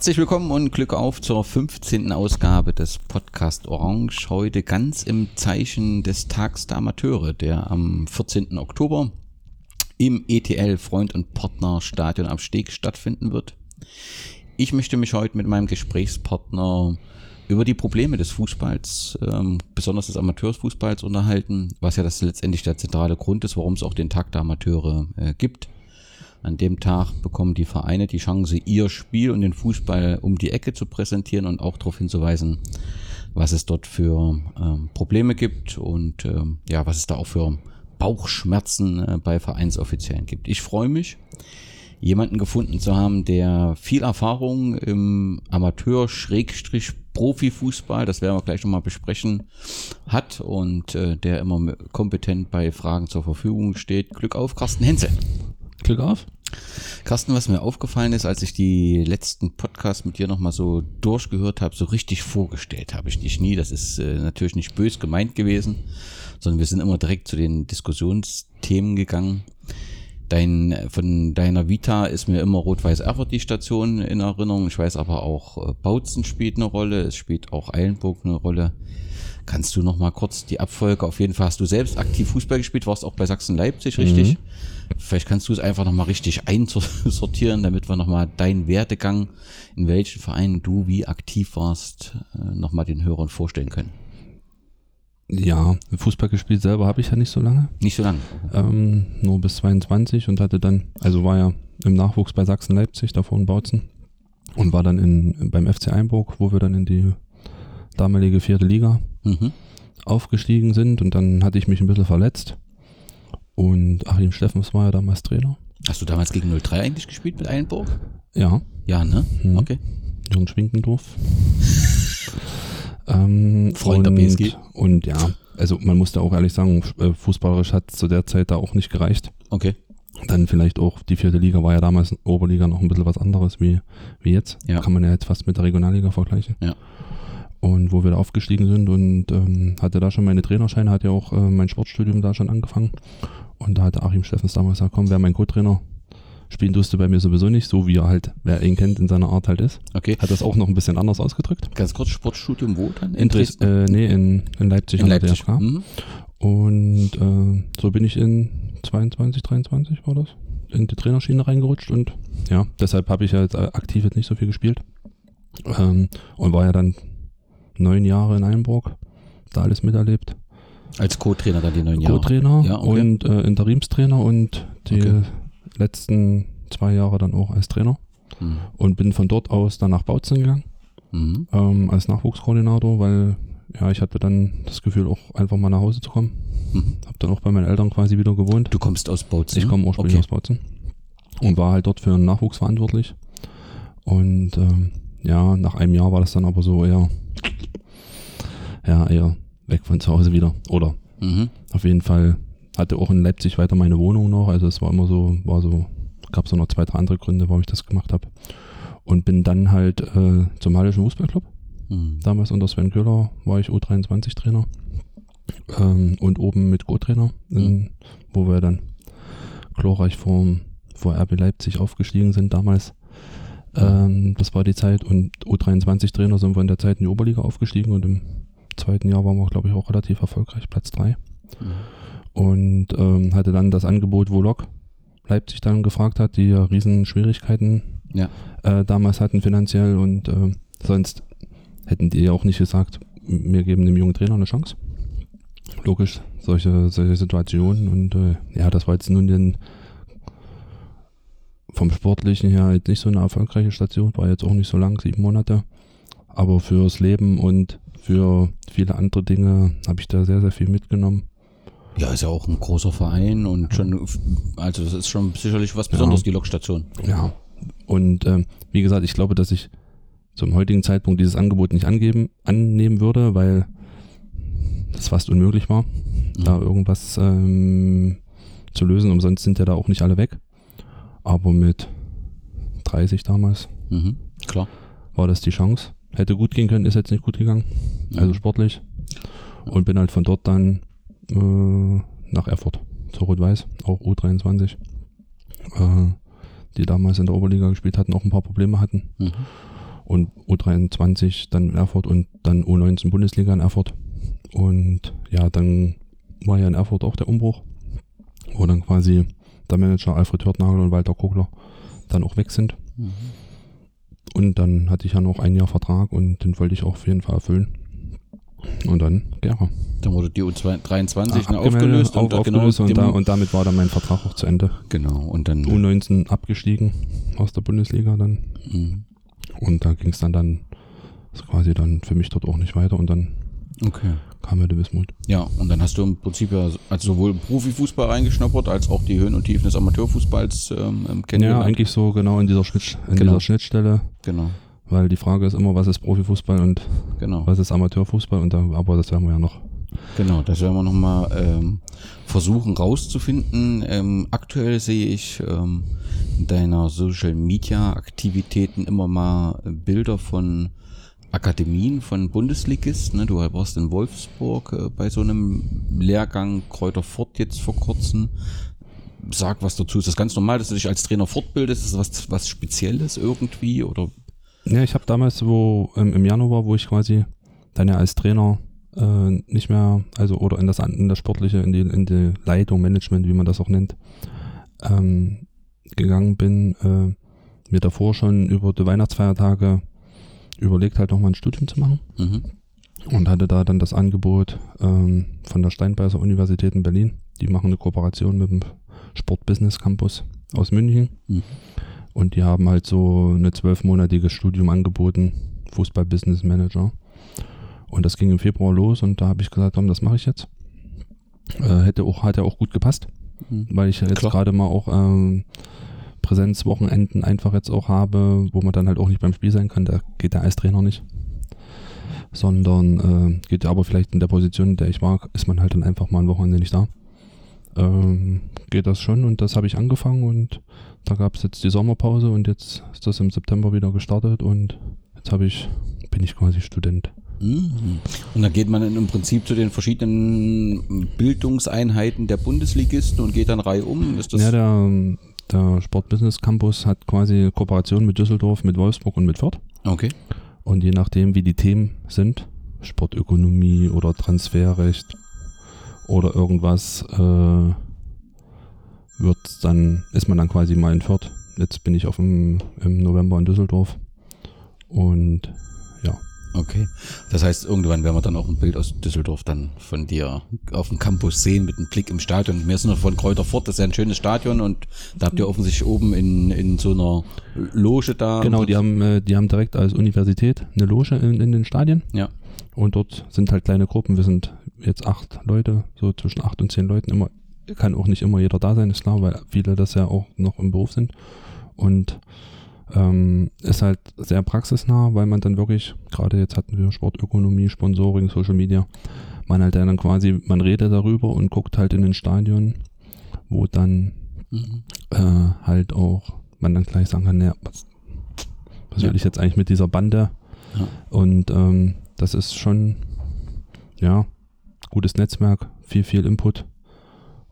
Herzlich willkommen und Glück auf zur 15. Ausgabe des Podcast Orange. Heute ganz im Zeichen des Tags der Amateure, der am 14. Oktober im ETL Freund und Partner Stadion am Steg stattfinden wird. Ich möchte mich heute mit meinem Gesprächspartner über die Probleme des Fußballs, ähm, besonders des Amateursfußballs unterhalten, was ja das letztendlich der zentrale Grund ist, warum es auch den Tag der Amateure äh, gibt. An dem Tag bekommen die Vereine die Chance, ihr Spiel und den Fußball um die Ecke zu präsentieren und auch darauf hinzuweisen, was es dort für ähm, Probleme gibt und ähm, ja, was es da auch für Bauchschmerzen äh, bei Vereinsoffiziellen gibt. Ich freue mich, jemanden gefunden zu haben, der viel Erfahrung im Amateur-Profifußball, das werden wir gleich nochmal besprechen, hat und äh, der immer kompetent bei Fragen zur Verfügung steht. Glück auf, Carsten Henze. Glück auf. Carsten, was mir aufgefallen ist, als ich die letzten Podcasts mit dir nochmal so durchgehört habe, so richtig vorgestellt habe ich dich nie. Das ist äh, natürlich nicht bös gemeint gewesen, sondern wir sind immer direkt zu den Diskussionsthemen gegangen. Dein, von deiner Vita ist mir immer Rot-Weiß Erfurt die Station in Erinnerung. Ich weiß aber auch, äh, Bautzen spielt eine Rolle, es spielt auch Eilenburg eine Rolle. Kannst du noch mal kurz die Abfolge, auf jeden Fall hast du selbst aktiv Fußball gespielt, warst auch bei Sachsen-Leipzig, richtig? Mhm. Vielleicht kannst du es einfach noch mal richtig einsortieren, damit wir noch mal deinen Werdegang, in welchen Vereinen du wie aktiv warst, äh, noch mal den Hörern vorstellen können. Ja, Fußball gespielt selber habe ich ja nicht so lange. Nicht so lange. Ähm, nur bis 22 und hatte dann, also war ja im Nachwuchs bei Sachsen-Leipzig, davor in Bautzen und war dann in, beim FC Einburg, wo wir dann in die damalige vierte Liga mhm. aufgestiegen sind und dann hatte ich mich ein bisschen verletzt und Achim Steffens war ja damals Trainer. Hast du damals gegen 03 eigentlich gespielt mit Einburg? Ja. Ja, ne? Mhm. Okay. Jürgen Schwinkendorf. ähm, Freund und, der BSG. Und ja, also man musste auch ehrlich sagen, äh, fußballerisch hat es zu der Zeit da auch nicht gereicht. Okay. Dann vielleicht auch, die vierte Liga war ja damals Oberliga noch ein bisschen was anderes wie, wie jetzt. Ja. Kann man ja jetzt fast mit der Regionalliga vergleichen. Ja. Und wo wir da aufgestiegen sind und ähm, hatte da schon meine Trainerscheine, hat ja auch äh, mein Sportstudium da schon angefangen. Und da hatte Achim Steffens damals gesagt, komm, wer mein Co-Trainer spielen durfte bei mir sowieso nicht, so wie er halt, wer ihn kennt, in seiner Art halt ist. Okay. Hat das auch noch ein bisschen anders ausgedrückt. Ganz kurz, Sportstudium wo dann? In, in Dresden? Äh, nee, in, in Leipzig. In Leipzig. Mhm. Und äh, so bin ich in 22, 23 war das, in die Trainerschiene reingerutscht und ja, deshalb habe ich halt aktiv jetzt nicht so viel gespielt. Ähm, und war ja dann neun Jahre in Einburg, da alles miterlebt. Als Co-Trainer dann die neun Jahre? Co-Trainer ja, okay. und äh, Interimstrainer und die okay. letzten zwei Jahre dann auch als Trainer. Mhm. Und bin von dort aus dann nach Bautzen gegangen, mhm. ähm, als Nachwuchskoordinator, weil ja, ich hatte dann das Gefühl, auch einfach mal nach Hause zu kommen. Mhm. Hab dann auch bei meinen Eltern quasi wieder gewohnt. Du kommst aus Bautzen? Ich komme ursprünglich okay. aus Bautzen. Und war halt dort für den Nachwuchs verantwortlich. Und ähm, ja, nach einem Jahr war das dann aber so eher, ja, eher weg von zu Hause wieder. Oder mhm. auf jeden Fall hatte auch in Leipzig weiter meine Wohnung noch. Also es war immer so, war so, gab es noch zwei, drei andere Gründe, warum ich das gemacht habe. Und bin dann halt äh, zum Hallischen Fußballclub. Mhm. Damals unter Sven Köhler war ich U23-Trainer. Ähm, und oben mit Go-Trainer, mhm. wo wir dann glorreich vor, vor RB Leipzig aufgestiegen sind damals. Ähm, das war die Zeit und U23-Trainer sind wir in der Zeit in die Oberliga aufgestiegen und im zweiten Jahr waren wir, glaube ich, auch relativ erfolgreich, Platz 3. Mhm. Und ähm, hatte dann das Angebot, wo Lok Leipzig dann gefragt hat, die ja riesen Schwierigkeiten ja. Äh, damals hatten finanziell und äh, sonst hätten die auch nicht gesagt, wir geben dem jungen Trainer eine Chance. Logisch, solche, solche Situationen und äh, ja, das war jetzt nun den vom Sportlichen her jetzt nicht so eine erfolgreiche Station, war jetzt auch nicht so lang, sieben Monate. Aber fürs Leben und für viele andere Dinge habe ich da sehr, sehr viel mitgenommen. Ja, ist ja auch ein großer Verein und schon, also das ist schon sicherlich was Besonderes, ja. die Lokstation. Ja, und ähm, wie gesagt, ich glaube, dass ich zum heutigen Zeitpunkt dieses Angebot nicht angeben, annehmen würde, weil das fast unmöglich war, mhm. da irgendwas ähm, zu lösen. Umsonst sind ja da auch nicht alle weg. Aber mit 30 damals mhm, klar. war das die Chance. Hätte gut gehen können, ist jetzt nicht gut gegangen. Also sportlich. Und bin halt von dort dann äh, nach Erfurt zur Rot-Weiß, auch U23. Äh, die damals in der Oberliga gespielt hatten, auch ein paar Probleme hatten. Mhm. U23 dann in Erfurt und dann U19 Bundesliga in Erfurt. Und ja, dann war ja in Erfurt auch der Umbruch, wo dann quasi der Manager Alfred Hörtnagel und Walter Kogler dann auch weg sind. Mhm. Und dann hatte ich ja noch ein Jahr Vertrag und den wollte ich auch auf jeden Fall erfüllen. Und dann Gera. Dann wurde die U23 Abgemeldet, aufgelöst, auf, und, da- aufgelöst genau, und, da, und damit war dann mein Vertrag auch zu Ende. genau, und dann U19 abgestiegen aus der Bundesliga dann. Mhm. Und da ging es dann, dann quasi dann für mich dort auch nicht weiter und dann Okay. Kam ja der Wismut. Ja, und dann hast du im Prinzip ja also sowohl Profifußball reingeschnuppert, als auch die Höhen und Tiefen des Amateurfußballs ähm, ähm, Ja, kennengelernt. eigentlich so genau in dieser, Schnitt, in Genau. dieser Schnittstelle, Genau, weil die Frage ist immer, was ist Profifußball und genau. was ist Amateurfußball und da, aber das werden wir ja noch. Genau, das werden wir nochmal ähm, versuchen rauszufinden. Ähm, aktuell sehe ich ähm, in deiner Social Media Aktivitäten immer mal Bilder von Akademien von Bundesligisten. Ne? Du warst in Wolfsburg äh, bei so einem Lehrgang Kräuter Fort jetzt vor kurzem. Sag was dazu. Ist das ganz normal, dass du dich als Trainer fortbildest? Ist das was, was Spezielles irgendwie? Oder Ja, ich habe damals, wo ähm, im Januar, wo ich quasi dann ja als Trainer äh, nicht mehr, also oder in das, in das Sportliche, in die, in die Leitung, Management, wie man das auch nennt, ähm, gegangen bin, äh, mir davor schon über die Weihnachtsfeiertage überlegt, halt nochmal ein Studium zu machen. mhm. und hatte da dann das Angebot ähm, von der Steinbeißer Universität in Berlin. Die machen eine Kooperation mit dem Sport-Business Campus aus München Mhm. und die haben halt so eine zwölfmonatiges Studium angeboten, Fußball-Business Manager. Und das ging im Februar los und da habe ich gesagt, komm, das mache ich jetzt. Äh, hätte auch, hat ja auch gut gepasst, Mhm. weil ich ja jetzt gerade mal auch ähm, Präsenzwochenenden einfach jetzt auch habe, wo man dann halt auch nicht beim Spiel sein kann. Da geht der als Trainer nicht. Sondern äh, geht aber vielleicht in der Position, in der ich war, ist man halt dann einfach mal ein Wochenende nicht da. Ähm, geht das schon und das habe ich angefangen und da gab es jetzt die Sommerpause und jetzt ist das im September wieder gestartet und jetzt habe ich, bin ich quasi Student. Mhm. Und dann geht man dann im Prinzip zu den verschiedenen Bildungseinheiten der Bundesligisten und geht dann reihum. Ist das Ja, der, der Sport Business Campus hat quasi Kooperation mit Düsseldorf, mit Wolfsburg und mit Fürth. okay? Und je nachdem, wie die Themen sind, Sportökonomie oder Transferrecht oder irgendwas, äh, wird dann, ist man dann quasi mal in Fürth. Jetzt bin ich auf dem, im November in Düsseldorf. Und Okay. Das heißt, irgendwann werden wir dann auch ein Bild aus Düsseldorf dann von dir auf dem Campus sehen mit einem Blick im Stadion. Wir sind noch von Kräuter Fort, das ist ja ein schönes Stadion und da habt ihr offensichtlich oben in, in so einer Loge da. genau, die haben, äh, die haben direkt als Universität eine Loge in, in den Stadien. Ja. Und dort sind halt kleine Gruppen. Wir sind jetzt acht Leute, so zwischen acht und zehn Leuten. Immer, kann auch nicht immer jeder da sein, ist klar, weil viele das ja auch noch im Beruf sind. Und ähm, ist halt sehr praxisnah, weil man dann wirklich, gerade jetzt hatten wir Sportökonomie, Sponsoring, Social Media, man halt dann quasi, man redet darüber und guckt halt in den Stadion, wo dann Mhm. äh, halt auch man dann gleich sagen kann, naja, was, was Ja. will ich jetzt eigentlich mit dieser Bande? Ja. Und ähm, das ist schon, ja, gutes Netzwerk, viel, viel Input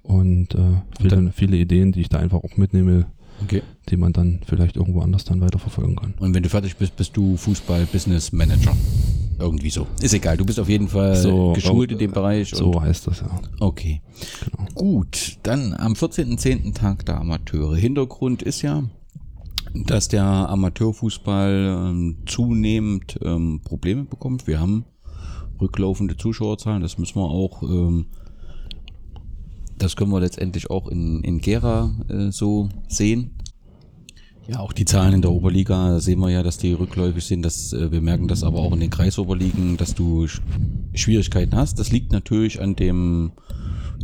und äh, viele, viele Ideen, die ich da einfach auch mitnehme, Okay. die man dann vielleicht irgendwo anders dann weiterverfolgen kann. Und wenn du fertig bist, bist du Fußball-Business-Manager. Irgendwie so. Ist egal, du bist auf jeden Fall So, geschult äh, in dem Bereich. So heißt das ja. okay. Genau. Gut, dann am 14.10. Tag der Amateure. Hintergrund ist ja, dass der Amateurfußball ähm, zunehmend ähm, Probleme bekommt. Wir haben rücklaufende Zuschauerzahlen, das müssen wir auch, ähm, das können wir letztendlich auch in, in Gera äh, so sehen. Ja, auch die Zahlen in der Oberliga sehen wir ja, dass die rückläufig sind. Dass, äh, wir merken das aber auch in den Kreisoberligen, dass du Sch Schwierigkeiten hast. Das liegt natürlich an dem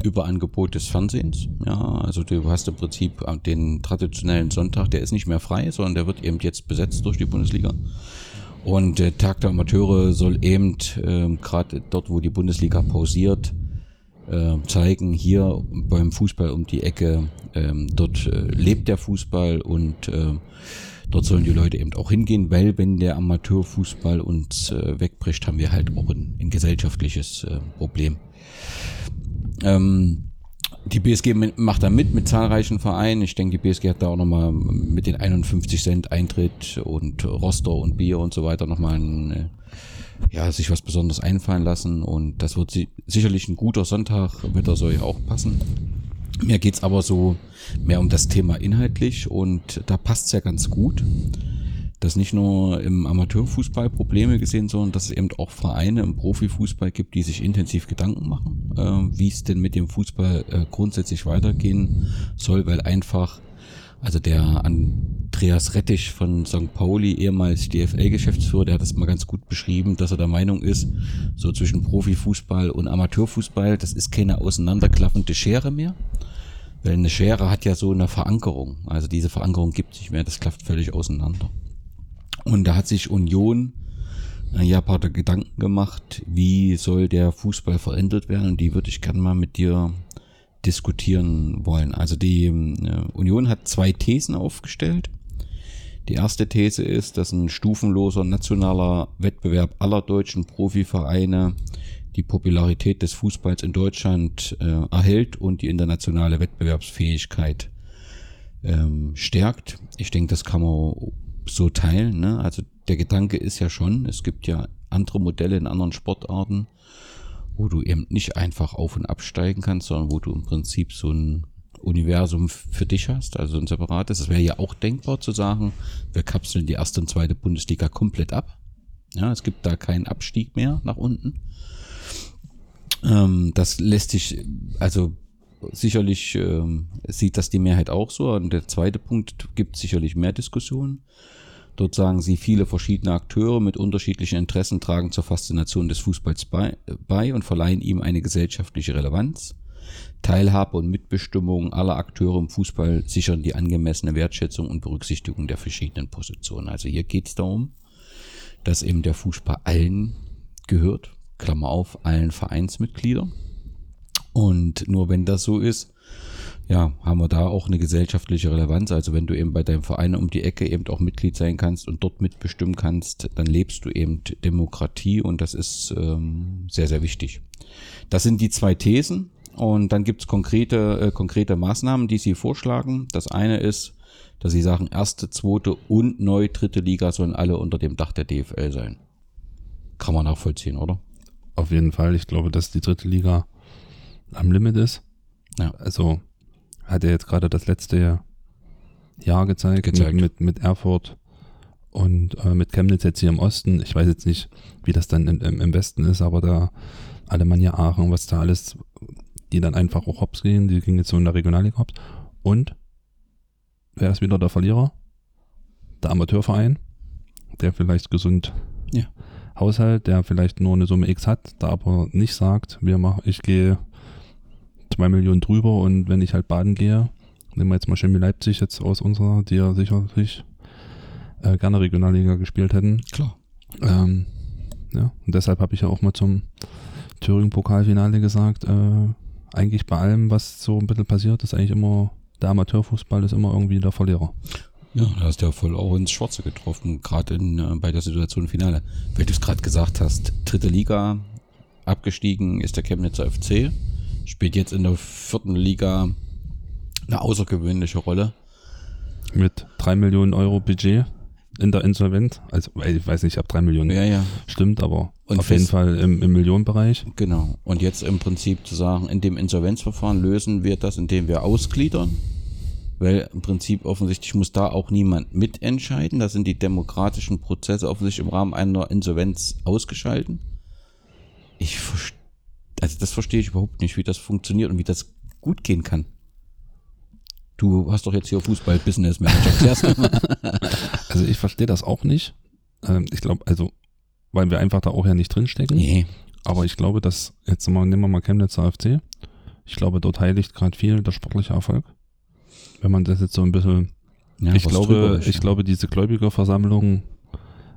Überangebot des Fernsehens. Ja, also du hast im Prinzip den traditionellen Sonntag, der ist nicht mehr frei, sondern der wird eben jetzt besetzt durch die Bundesliga. Und der Tag der Amateure soll eben ähm, gerade dort, wo die Bundesliga pausiert, äh, zeigen, hier beim Fußball um die Ecke, ähm, dort äh, lebt der Fußball und äh, dort sollen die Leute eben auch hingehen, weil wenn der Amateurfußball uns äh, wegbricht, haben wir halt auch ein, ein gesellschaftliches äh, Problem. Ähm, Die BSG macht da mit, mit zahlreichen Vereinen. Ich denke, die BSG hat da auch nochmal mit den 51 Cent Eintritt und Roster und Bier und so weiter nochmal ein, äh, ja, sich was Besonderes einfallen lassen. Und das wird sicherlich ein guter Sonntag, Wetter soll ja auch passen. Mir geht's aber so mehr um das Thema inhaltlich und da passt's ja ganz gut dass nicht nur im Amateurfußball Probleme gesehen, sondern dass es eben auch Vereine im Profifußball gibt, die sich intensiv Gedanken machen, äh, wie es denn mit dem Fußball äh, grundsätzlich weitergehen soll, weil einfach, also der Andreas Rettich von St. Pauli, ehemals DFL-Geschäftsführer, der hat das mal ganz gut beschrieben, dass er der Meinung ist, so zwischen Profifußball und Amateurfußball, das ist keine auseinanderklaffende Schere mehr. Weil eine Schere hat ja so eine Verankerung. Also diese Verankerung gibt sich mehr, das klafft völlig auseinander. Und da hat sich Union ja ein paar Gedanken gemacht, wie soll der Fußball verändert werden und die würde ich gerne mal mit dir diskutieren wollen. Also die äh, Union hat zwei Thesen aufgestellt. Die erste These ist, dass ein stufenloser nationaler Wettbewerb aller deutschen Profivereine die Popularität des Fußballs in Deutschland äh, erhält und die internationale Wettbewerbsfähigkeit ähm, stärkt. Ich denke, das kann man so teilen. Ne? Also der Gedanke ist ja schon, es gibt ja andere Modelle in anderen Sportarten, wo du eben nicht einfach auf und absteigen kannst, sondern wo du im Prinzip so ein Universum für dich hast, also ein separates. Es wäre ja auch denkbar zu sagen, wir kapseln die erste und zweite Bundesliga komplett ab. Ja, es gibt da keinen Abstieg mehr nach unten. Ähm, das lässt sich, also sicherlich ähm, sieht das die Mehrheit auch so. Und der zweite Punkt gibt sicherlich mehr Diskussionen. Dort sagen sie, viele verschiedene Akteure mit unterschiedlichen Interessen tragen zur Faszination des Fußballs bei, bei und verleihen ihm eine gesellschaftliche Relevanz. Teilhabe und Mitbestimmung aller Akteure im Fußball sichern die angemessene Wertschätzung und Berücksichtigung der verschiedenen Positionen. Also hier geht es darum, dass eben der Fußball allen gehört, Klammer auf, allen Vereinsmitgliedern. Und nur wenn das so ist, ja, haben wir da auch eine gesellschaftliche Relevanz. Also wenn du eben bei deinem Verein um die Ecke eben auch Mitglied sein kannst und dort mitbestimmen kannst, dann lebst du eben Demokratie und das ist ähm, sehr, sehr wichtig. Das sind die zwei Thesen und dann gibt's konkrete, äh, konkrete Maßnahmen, die sie vorschlagen. Das eine ist, dass sie sagen, erste, zweite und neu dritte Liga sollen alle unter dem Dach der DFL sein. Kann man nachvollziehen, oder? Auf jeden Fall. Ich glaube, dass die dritte Liga am Limit ist. Ja. Also hat er jetzt gerade das letzte Jahr gezeigt, gezeigt. Mit, mit, mit Erfurt und äh, mit Chemnitz jetzt hier im Osten. Ich weiß jetzt nicht, wie das dann im, im, im Westen ist, aber da Alemannia Aachen, was da alles, die dann einfach auch hops gehen, die gingen jetzt so in der Regionalliga hops. Und wer ist wieder der Verlierer? Der Amateurverein, der vielleicht gesund ja. Haushalt, der vielleicht nur eine Summe X hat, da aber nicht sagt, wir machen, ich gehe zwei Millionen drüber und wenn ich halt baden gehe, nehmen wir jetzt mal Chemie Leipzig jetzt aus unserer, die ja sicherlich äh, gerne Regionalliga gespielt hätten. Klar. Ähm, ja, und deshalb habe ich ja auch mal zum Thüringen-Pokalfinale gesagt, äh, eigentlich bei allem, was so ein bisschen passiert, ist eigentlich immer, der Amateurfußball ist immer irgendwie der Verlierer. Ja, da hast du ja voll auch ins Schwarze getroffen, gerade äh, bei der Situation im Finale. Weil du es gerade gesagt hast, dritte Liga, abgestiegen ist der Chemnitzer FC spielt jetzt in der vierten Liga eine außergewöhnliche Rolle. Mit drei Millionen Euro Budget in der Insolvent. Also, ich weiß nicht, ob drei Millionen ja, ja. stimmt, aber und auf jeden Fall im, im Millionenbereich. Genau. Und jetzt im Prinzip zu sagen, in dem Insolvenzverfahren lösen wir das, indem wir ausgliedern. Weil im Prinzip offensichtlich muss da auch niemand mitentscheiden. Da sind die demokratischen Prozesse offensichtlich im Rahmen einer Insolvenz ausgeschalten. Ich verstehe also das verstehe ich überhaupt nicht, wie das funktioniert und wie das gut gehen kann. Du hast doch jetzt hier Fußball-Business Manager. also ich verstehe das auch nicht. Ähm, ich glaube, also, weil wir einfach da auch ja nicht drinstecken. Nee. Aber ich glaube, dass, jetzt mal, nehmen wir mal Chemnitz AFC. Ich glaube, dort heiligt gerade viel der sportliche Erfolg. Wenn man das jetzt so ein bisschen, ja, ich glaube, ich ja. glaube, diese Gläubigerversammlung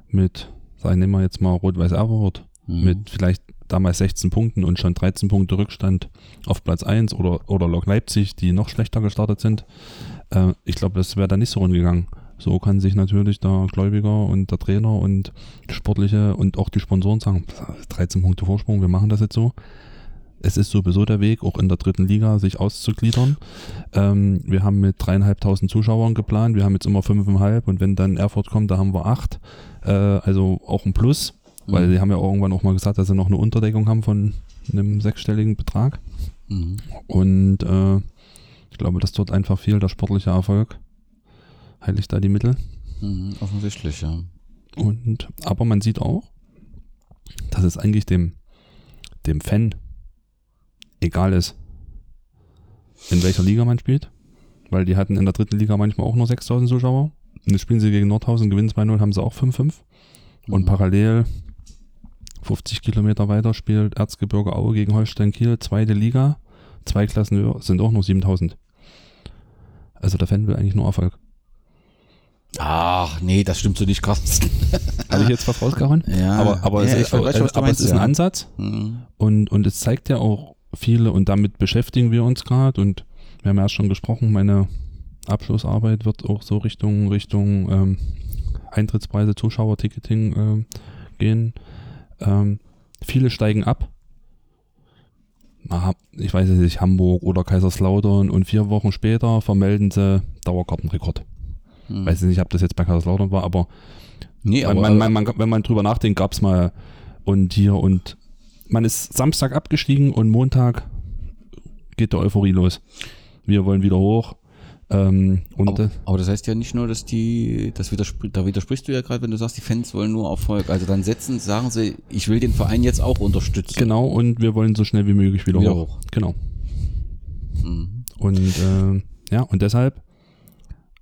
mit, sagen, wir jetzt mal Rot-Weiß Erfurt, mhm. mit vielleicht damals 16 Punkten und schon 13 Punkte Rückstand auf Platz 1 oder, oder Lok Leipzig, die noch schlechter gestartet sind. Äh, ich glaube, das wäre da nicht so rumgegangen. So kann sich natürlich der Gläubiger und der Trainer und Sportliche und auch die Sponsoren sagen, 13 Punkte Vorsprung, wir machen das jetzt so. es ist sowieso der Weg, auch in der dritten Liga sich auszugliedern. Ähm, wir haben mit dreieinhalbtausend Zuschauern geplant, wir haben jetzt immer fünfeinhalb und wenn dann Erfurt kommt, da haben wir acht. Äh, also auch ein Plus, weil Mhm. sie haben ja irgendwann auch mal gesagt, dass sie noch eine Unterdeckung haben von einem sechsstelligen Betrag. Mhm. Und äh, ich glaube, dass dort einfach viel der sportliche Erfolg heiligt da die Mittel. Mhm. Offensichtlich, ja. Und aber man sieht auch, dass es eigentlich dem, dem Fan egal ist, in welcher Liga man spielt. Weil die hatten in der dritten Liga manchmal auch nur 6000 Zuschauer. Und jetzt spielen sie gegen Nordhausen, gewinnen 2-0, haben sie auch 5-5. Und Mhm. parallel 50 Kilometer weiter spielt Erzgebirge Aue gegen Holstein Kiel, zweite Liga. Zwei Klassen höher, sind auch nur 7000. Also der Fan will eigentlich nur Erfolg. Ach, nee, das stimmt so nicht, Carsten. Habe ich jetzt was rausgehauen? Ja, aber, aber, ja, es, ist, weiß, aber meinst, es ist ein ja. Ansatz Mhm. und, und es zeigt ja auch viele und damit beschäftigen wir uns gerade und wir haben ja erst schon gesprochen, meine Abschlussarbeit wird auch so Richtung, Richtung ähm, Eintrittspreise, Zuschauerticketing ähm, gehen. Ähm, viele steigen ab. Ich weiß es nicht, Hamburg oder Kaiserslautern und vier Wochen später vermelden sie Dauerkartenrekord. Mhm. Weiß nicht, ob das jetzt bei Kaiserslautern war, aber Nee, aber, man, man, man, wenn man drüber nachdenkt, gab es mal und hier und man ist Samstag abgestiegen und Montag geht der Euphorie los. Wir wollen wieder hoch. Ähm, aber, aber das heißt ja nicht nur, dass die, das widerspr da widersprichst du ja gerade, wenn du sagst, die Fans wollen nur Erfolg. Also dann setzen, sagen sie, ich will den Verein jetzt auch unterstützen. genau, und wir wollen so schnell wie möglich wieder, Wieder hoch. hoch. Genau. Mhm. Und äh, ja, und deshalb,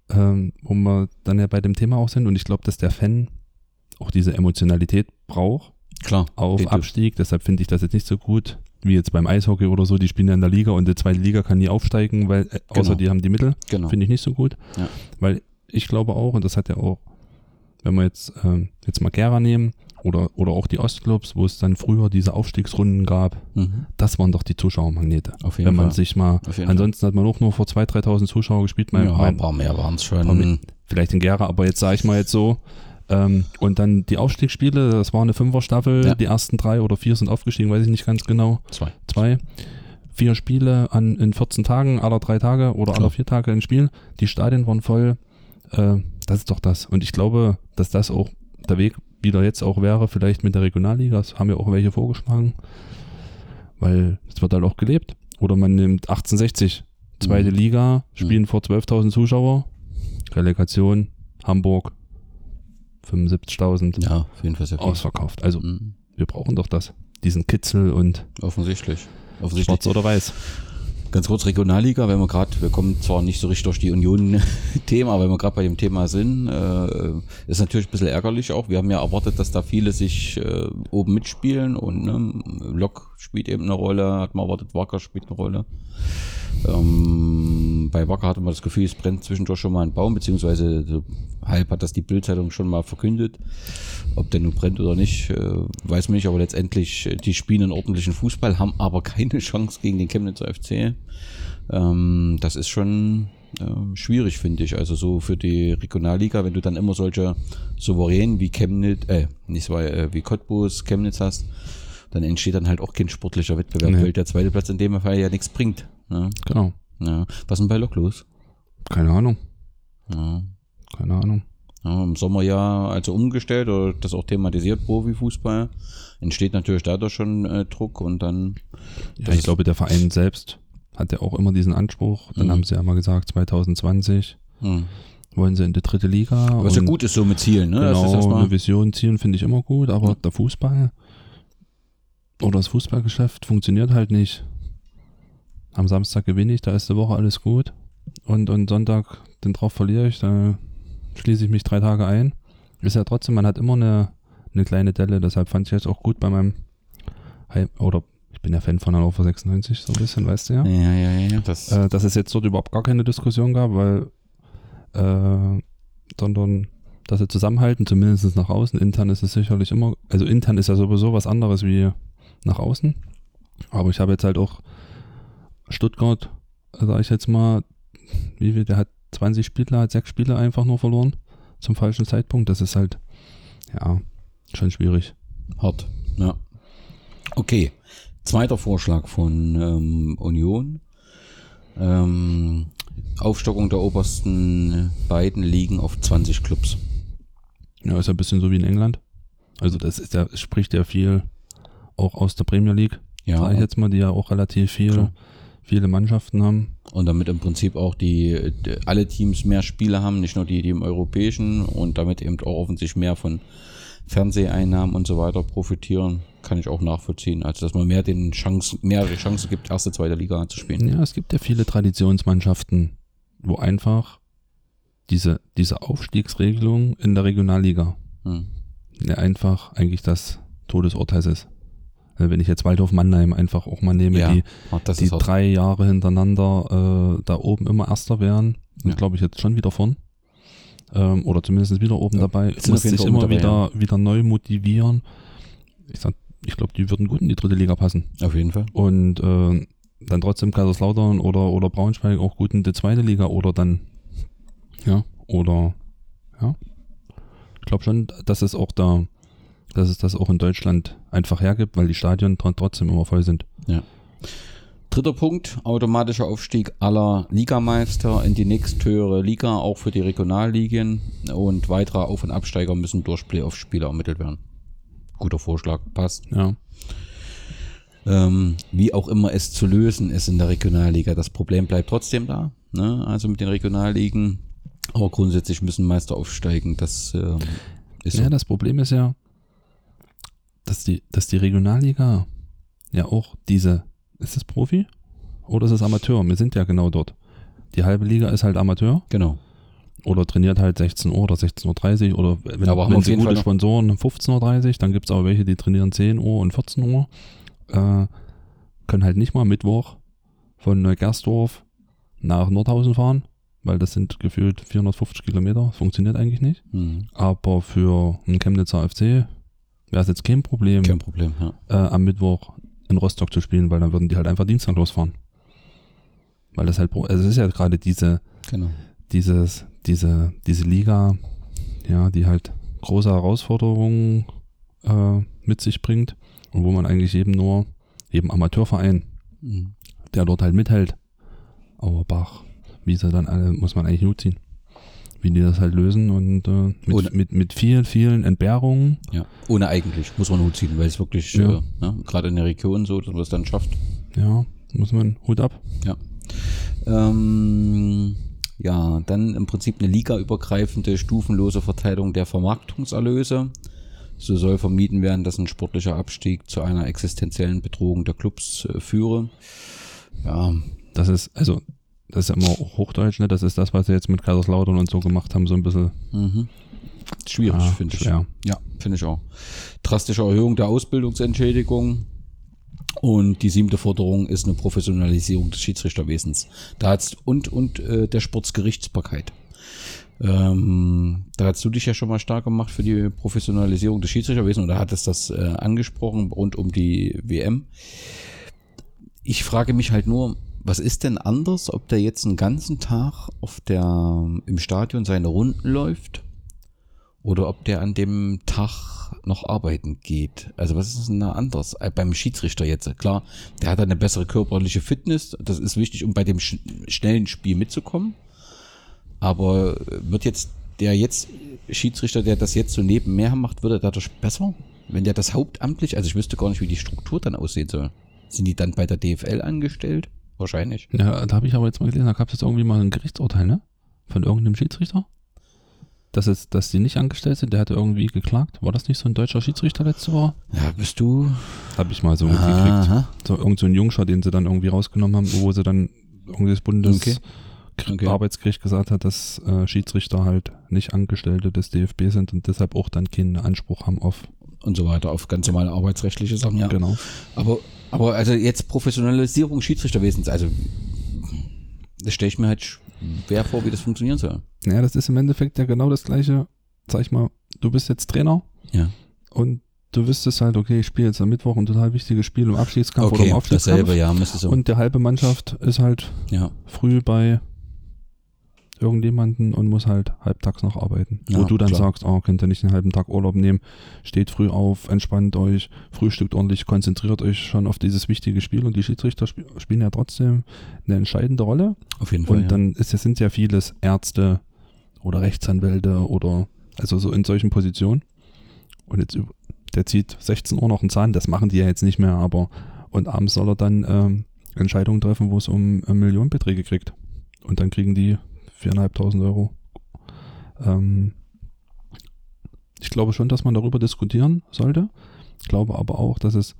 ähm, wo wir dann ja bei dem Thema auch sind, und ich glaube, dass der Fan auch diese Emotionalität braucht, Klar. auf. Abstieg. Deshalb finde ich das jetzt nicht so gut wie jetzt beim Eishockey oder so. Die spielen ja in der Liga und die zweite Liga kann nie aufsteigen, weil äh, außer Genau. die haben die Mittel. Genau. Finde ich nicht so gut. Ja. Weil ich glaube auch, und das hat ja auch, wenn wir jetzt, ähm, jetzt mal Gera nehmen oder, oder auch die Ostclubs, wo es dann früher diese Aufstiegsrunden gab, Mhm. das waren doch die Zuschauermagnete. Auf jeden Wenn man Fall. sich mal, ansonsten hat man auch nur vor 2.000, 3.000 Zuschauer gespielt. Mein, ja, ein paar mehr waren es schon. vielleicht in Gera, aber jetzt sage ich mal jetzt so. Ähm, und dann die Aufstiegsspiele, das war eine Fünferstaffel, Ja. die ersten drei oder vier sind aufgestiegen, weiß ich nicht ganz genau. Zwei. Zwei. Vier Spiele an, in 14 Tagen, aller drei Tage oder Klar. aller vier Tage ein Spiel. Die Stadien waren voll. Äh, das ist doch das. Und ich glaube, dass das auch der Weg wieder jetzt auch wäre, vielleicht mit der Regionalliga. Das haben ja auch welche vorgeschlagen. Weil es wird halt auch gelebt. Oder man nimmt 1860, zweite Mhm. Liga, spielen vor 12.000 Zuschauer. Relegation, Hamburg, 75.000 Ja, auf jeden Fall sehr viel. ausverkauft. Also Mhm. wir brauchen doch das. Diesen Kitzel und Offensichtlich. Offensichtlich. schwarz oder weiß. Ganz kurz Regionalliga, wenn wir gerade, wir kommen zwar nicht so richtig durch die Union-Thema, aber wenn wir gerade bei dem Thema sind, äh, ist natürlich ein bisschen ärgerlich auch. Wir haben ja erwartet, dass da viele sich äh, oben mitspielen und ne, Lok spielt eben eine Rolle, hat man erwartet, Wacker spielt eine Rolle. Ähm, bei Wacker hatte man das Gefühl, es brennt zwischendurch schon mal ein Baum, beziehungsweise so halb hat das die Bildzeitung schon mal verkündet. Ob der nun brennt oder nicht, äh, weiß man nicht, aber letztendlich, äh, die spielen einen ordentlichen Fußball, haben aber keine Chance gegen den Chemnitzer FC. Ähm, das ist schon ähm, schwierig, finde ich. Also so für die Regionalliga, wenn du dann immer solche Souveränen wie Chemnitz, äh, nicht so, äh, wie Cottbus, Chemnitz hast, dann entsteht dann halt auch kein sportlicher Wettbewerb, Nee. weil der zweite Platz in dem Fall ja nichts bringt. Ne? Genau. Ja. Was ist denn bei Lok los? Keine Ahnung. Ja. Keine Ahnung. Ja, Im Sommer ja also umgestellt oder das auch thematisiert, Profifußball. Entsteht natürlich dadurch schon äh, Druck und dann. Ja, Das ich glaube, der Verein selbst hat ja auch immer diesen Anspruch. Dann Mhm. haben sie ja mal gesagt, 2020 Hm. wollen sie in die dritte Liga. Was ja gut ist so mit Zielen, ne? Das ist Genau, erstmal- eine Vision zielen finde ich immer gut, aber der Fußball oder das Fußballgeschäft funktioniert halt nicht. Am Samstag gewinne ich, da ist die Woche alles gut. Und, und Sonntag, den drauf verliere ich, da schließe ich mich drei Tage ein. Ist ja trotzdem, man hat immer eine, eine kleine Delle, deshalb fand ich jetzt auch gut bei meinem Heim, oder ich bin ja Fan von Hannover 96, so ein bisschen, weißt du ja Ja, ja, ja, ja. Das, äh, dass es jetzt dort überhaupt gar keine Diskussion gab, weil, äh, sondern dass sie zusammenhalten, zumindest nach außen. Intern ist es sicherlich immer, also intern ist ja sowieso was anderes wie nach außen. Aber ich habe jetzt halt auch Stuttgart, sage ich jetzt mal, wie viel, der hat 20 Spiele, hat sechs Spiele einfach nur verloren zum falschen Zeitpunkt. Das ist halt, ja, schon schwierig. hart. Ja. Okay. Zweiter Vorschlag von ähm, Union. Ähm, Aufstockung der obersten beiden Ligen auf 20 Clubs. Ja, ist ja ein bisschen so wie in England. Also das ist ja, spricht ja viel auch aus der Premier League, Ja, sage ich jetzt mal, die ja auch relativ viel, Klar. Viele Mannschaften haben. und damit im Prinzip auch die, die alle Teams mehr Spiele haben, nicht nur die, die im europäischen und damit eben auch offensichtlich mehr von Fernseheinnahmen und so weiter profitieren, kann ich auch nachvollziehen. Also dass man mehr den Chance, mehrere Chancen gibt, erste, zweite Liga zu spielen. Ja, es gibt ja viele Traditionsmannschaften, wo einfach diese, diese Aufstiegsregelung in der Regionalliga Hm. ja einfach eigentlich das Todesurteil ist. Äh, Wenn ich jetzt Waldhof Mannheim einfach auch mal nehme, Ja, die, die drei Jahre hintereinander äh, da oben immer Erster wären und Ja. glaube ich jetzt schon wieder vorn. Ähm, oder zumindest wieder oben Ja, dabei, sind muss sich immer dabei, wieder, wieder neu motivieren. Ich sag, ich glaube, die würden gut in die dritte Liga passen. auf jeden Fall. Und äh, dann trotzdem Kaiserslautern oder, oder Braunschweig auch gut in die zweite Liga oder dann, ja, oder, ja. Ich glaube schon, dass es auch da, dass es das auch in Deutschland einfach hergibt, weil die Stadien tr- trotzdem immer voll sind. Dritter Punkt, automatischer Aufstieg aller Ligameister in die nächsthöhere Liga, auch für die Regionalligen. Und weitere Auf- und Absteiger müssen durch Playoff-Spiele ermittelt werden. Guter Vorschlag, passt. Ja. Ähm, wie auch immer es zu lösen ist in der Regionalliga. Das Problem bleibt trotzdem da. Ne? Also mit den Regionalligen. Aber grundsätzlich müssen Meister aufsteigen. Das ähm, ist so. Ja, das Problem ist ja, dass die, dass die Regionalliga ja auch diese, ist es Profi oder ist es Amateur? Wir sind ja genau dort. Die halbe Liga ist halt Amateur Genau. oder trainiert halt 16 Uhr oder 16.30 Uhr oder wenn, aber wenn sie gute Fall Sponsoren 15.30 Uhr, dann gibt es auch welche, die trainieren 10 Uhr und 14 Uhr. Äh, können halt nicht mal Mittwoch von Neugersdorf nach Nordhausen fahren, weil das sind gefühlt 450 Kilometer. Funktioniert eigentlich nicht. Hm. Aber für einen Chemnitzer FC wäre es jetzt kein Problem, Kein Problem, ja. äh, am Mittwoch in Rostock zu spielen, weil dann würden die halt einfach Dienstag losfahren. Weil das halt, also es ist ja gerade diese, Genau. dieses, diese, diese Liga, ja, die halt große Herausforderungen äh, mit sich bringt und wo man eigentlich eben nur, eben Amateurverein, Hm. der dort halt mithält. Auerbach, wie sie dann alle, muss man eigentlich nur ziehen. Wie die das halt lösen und äh, Ohne- mit, mit, mit vielen, vielen Entbehrungen. Ja, ohne eigentlich, muss man Hut ziehen, weil es wirklich, Ja. äh, ne, gerade in der Region so, dass man es dann schafft. Ja, muss man Hut ab. Ähm, ja, dann im Prinzip eine ligaübergreifende, stufenlose Verteilung der Vermarktungserlöse. So soll vermieden werden, dass ein sportlicher Abstieg zu einer existenziellen Bedrohung der Clubs äh, führe. Ja, Das ist, also, das ist ja immer Hochdeutsch, ne? Das ist das, was sie jetzt mit Kaiserslautern und so gemacht haben, so ein bisschen mhm. schwierig, Ah, finde ich. schwer. Ja, finde ich auch. Drastische Erhöhung der Ausbildungsentschädigung. Und die siebte Forderung ist eine Professionalisierung des Schiedsrichterwesens. Da hat's, und und äh, der Sportsgerichtsbarkeit. Ähm, da hast du dich ja schon mal stark gemacht für die Professionalisierung des Schiedsrichterwesens oder hattest das äh, angesprochen rund um die WM. Ich frage mich halt nur, was ist denn anders, ob der jetzt einen ganzen Tag auf der, im Stadion seine Runden läuft oder ob der an dem Tag noch arbeiten geht. Also was ist denn da anders äh, beim Schiedsrichter jetzt? Klar, der hat eine bessere körperliche Fitness, das ist wichtig, um bei dem sch schnellen Spiel mitzukommen. Aber wird jetzt der jetzt Schiedsrichter, der das jetzt so nebenher macht, wird er dadurch besser? Wenn der das hauptamtlich, also ich wüsste gar nicht, wie die Struktur dann aussehen soll. Sind die dann bei der DFL angestellt? Wahrscheinlich. Ja, da habe ich aber jetzt mal gelesen, da gab es jetzt irgendwie mal ein Gerichtsurteil, ne? Von irgendeinem Schiedsrichter. Dass, es, dass die nicht angestellt sind, der hatte irgendwie geklagt. War das nicht so ein deutscher Schiedsrichter letzte Woche? Ja, bist du? Habe ich mal so mitgekriegt. So irgend so ein Jungschau, den sie dann irgendwie rausgenommen haben, wo sie dann irgendwie das Bundes Okay. Okay. Arbeitsgericht gesagt hat, dass äh, Schiedsrichter halt nicht Angestellte des DFB sind und deshalb auch dann keinen Anspruch haben auf. Und so weiter, auf ganz normale arbeitsrechtliche Sachen, ja. Genau. Aber, aber also jetzt Professionalisierung Schiedsrichterwesens, also das stelle ich mir halt schwer vor, wie das funktionieren soll. Naja, das ist im Endeffekt ja genau das gleiche. Sag ich mal, du bist jetzt Trainer Ja. und du wüsstest halt, okay, ich spiele jetzt am Mittwoch ein total wichtiges Spiel im Abschiedskampf oder im Okay, Aufstiegskampf. dasselbe, ja, müsste so. Und der halbe Mannschaft ist halt ja, früh bei irgendjemanden und muss halt halbtags noch arbeiten. Ja, Wo du dann klar. sagst, oh, könnt ihr nicht einen halben Tag Urlaub nehmen, steht früh auf, entspannt euch, frühstückt ordentlich, konzentriert euch schon auf dieses wichtige Spiel und die Schiedsrichter sp spielen ja trotzdem eine entscheidende Rolle. Auf jeden Fall. Und ja. dann ist, es sind ja vieles Ärzte oder Rechtsanwälte oder also so in solchen Positionen. Und jetzt der zieht 16 Uhr noch einen Zahn, das machen die ja jetzt nicht mehr, aber und abends soll er dann ähm, Entscheidungen treffen, wo es um äh, Millionenbeträge kriegt. Und dann kriegen die 4.500 Euro. Ähm, ich glaube schon, dass man darüber diskutieren sollte. Ich glaube aber auch, dass es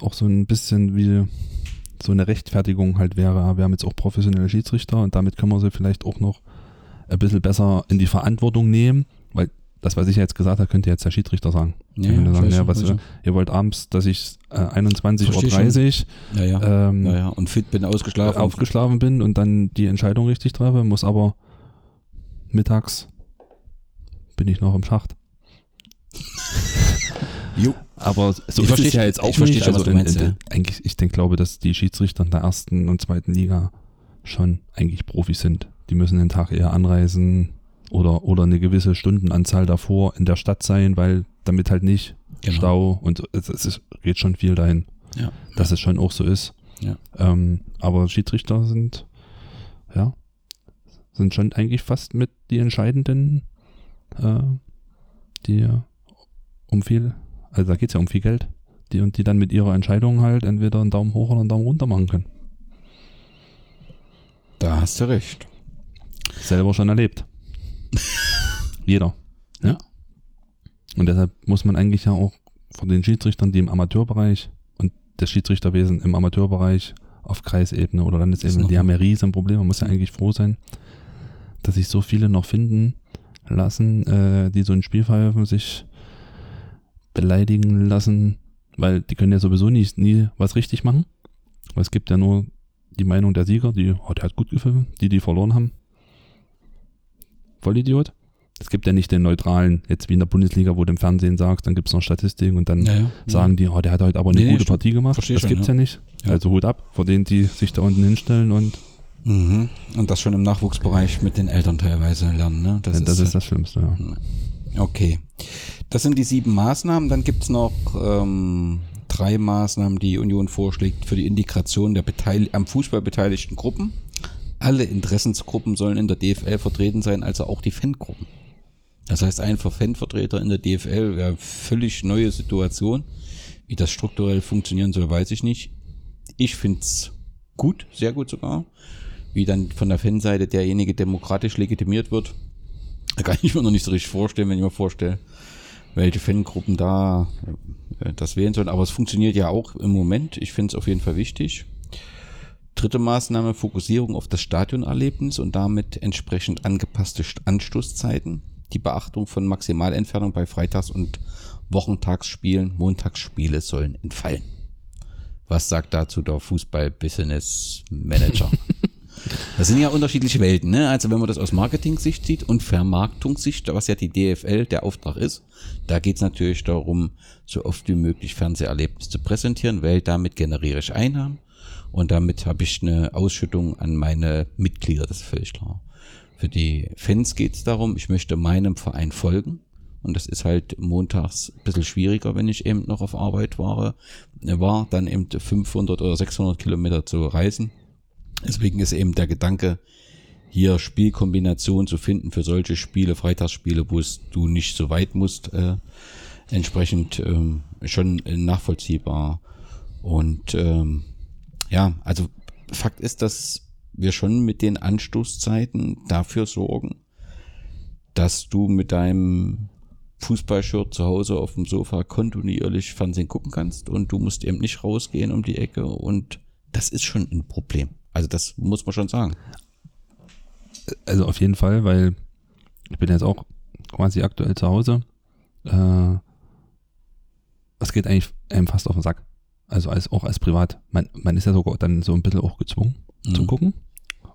auch so ein bisschen wie so eine Rechtfertigung halt wäre. Wir haben jetzt auch professionelle Schiedsrichter und damit können wir sie vielleicht auch noch ein bisschen besser in die Verantwortung nehmen, weil das, was ich jetzt gesagt habe, könnte jetzt der Schiedsrichter sagen. ja, ja, sagen, ja, was, ihr wollt abends, dass ich äh, 21.30 Versteh Uhr ja, ähm, ja. Und fit bin ausgeschlafen. aufgeschlafen bin und dann die Entscheidung richtig treffe, muss aber mittags bin ich noch im Schacht. Jo. Aber so Ich ist versteh es ja jetzt auch ich nicht. schon, was Also in, meinst, in, eigentlich, ich denke, glaube, dass die Schiedsrichter in der ersten und zweiten Liga schon eigentlich Profis sind. Die müssen den Tag eher anreisen oder, oder eine gewisse Stundenanzahl davor in der Stadt sein, weil damit halt nicht Genau. Stau und es, es geht schon viel dahin, Ja. dass es schon auch so ist. Ja. Ähm, aber Schiedsrichter sind, ja, sind schon eigentlich fast mit die entscheidenden, äh, die um viel, also da geht es ja um viel Geld, die und die dann mit ihrer Entscheidung halt entweder einen Daumen hoch oder einen Daumen runter machen können. Da hast du recht. Selber schon erlebt. Jeder. Ja. Und deshalb muss man eigentlich ja auch von den Schiedsrichtern, die im Amateurbereich und das Schiedsrichterwesen im Amateurbereich auf Kreisebene oder Landesebene, noch- die haben ja riesen Probleme. Man muss ja eigentlich froh sein, dass sich so viele noch finden lassen, äh, die so ein Spiel pfeifen, sich beleidigen lassen, weil die können ja sowieso nie, nie was richtig machen. Weil es gibt ja nur die Meinung der Sieger, die, oh, der hat gut gepfiffen, die, die verloren haben. Vollidiot. Es gibt ja nicht den neutralen, jetzt wie in der Bundesliga, wo du im Fernsehen sagst, dann gibt es noch Statistiken und dann Ja, ja. sagen die, oh, der hat heute aber eine Nee, gute stimmt. Partie gemacht. Versteh das schon, gibt's ja. ja, nicht. Also Hut ab vor denen, die sich da unten hinstellen und Mhm. Und das schon im Nachwuchsbereich mit den Eltern teilweise lernen. Ne? das, das ist das Schlimmste. Ja. Okay. Das sind die sieben Maßnahmen. Dann gibt's noch ähm, drei Maßnahmen, die Union vorschlägt für die Integration der Beteil am Fußball beteiligten Gruppen. Alle Interessensgruppen sollen in der DFL vertreten sein, also auch die Fangruppen. Das heißt, einfach Fanvertreter in der DFL wäre völlig neue Situation. Wie das strukturell funktionieren soll, weiß ich nicht. Ich find's gut, sehr gut sogar. Wie dann von der Fanseite derjenige demokratisch legitimiert wird, da kann ich mir noch nicht so richtig vorstellen, wenn ich mir vorstelle, welche Fangruppen da äh, das wählen sollen. Aber es funktioniert ja auch im Moment. Ich finde es auf jeden Fall wichtig. Dritte Maßnahme, Fokussierung auf das Stadionerlebnis und damit entsprechend angepasste St- Anstoßzeiten. Die Beachtung von Maximalentfernung bei Freitags- und Wochentagsspielen, Montagsspiele sollen entfallen. Was sagt dazu der Fußball-Business-Manager? Das sind ja unterschiedliche Welten, ne? Also wenn man das aus Marketing-Sicht sieht und Vermarktungssicht, was ja die DFL der Auftrag ist, da geht's natürlich darum, so oft wie möglich Fernseherlebnisse zu präsentieren, weil damit generiere ich Einnahmen und damit habe ich eine Ausschüttung an meine Mitglieder, das ist völlig klar. Für die Fans geht's darum, ich möchte meinem Verein folgen. Und das ist halt montags ein bisschen schwieriger, wenn ich eben noch auf Arbeit war, war dann eben 500 oder 600 Kilometer zu reisen. Deswegen ist eben der Gedanke, hier Spielkombinationen zu finden für solche Spiele, Freitagsspiele, wo es du nicht so weit musst, äh, entsprechend ähm, schon nachvollziehbar. Und ähm, ja, also Fakt ist, dass wir schon mit den Anstoßzeiten dafür sorgen, dass du mit deinem Fußballshirt zu Hause auf dem Sofa kontinuierlich Fernsehen gucken kannst und du musst eben nicht rausgehen um die Ecke und das ist schon ein Problem. Also das muss man schon sagen. Also auf jeden Fall, weil ich bin jetzt auch quasi aktuell zu Hause. Äh, es geht eigentlich einem fast auf den Sack. Also als, auch als Privat. Man, man ist ja sogar dann so ein bisschen auch gezwungen zu Mhm. gucken,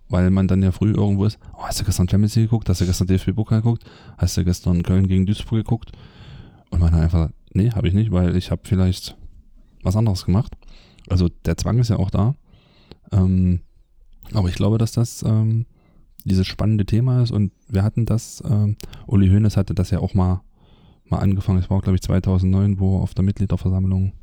weil man dann ja früh irgendwo ist. Oh, hast du gestern Champions League geguckt? Hast du gestern DFB-Pokal geguckt? Hast du gestern Köln gegen Duisburg geguckt? Und man hat einfach, nee, habe ich nicht, weil ich habe vielleicht was anderes gemacht. Also der Zwang ist ja auch da. Ähm, aber ich glaube, dass das ähm, dieses spannende Thema ist und wir hatten das, ähm, Uli Hoeneß hatte das ja auch mal, mal angefangen, es war glaube ich 2009, wo auf der Mitgliederversammlung,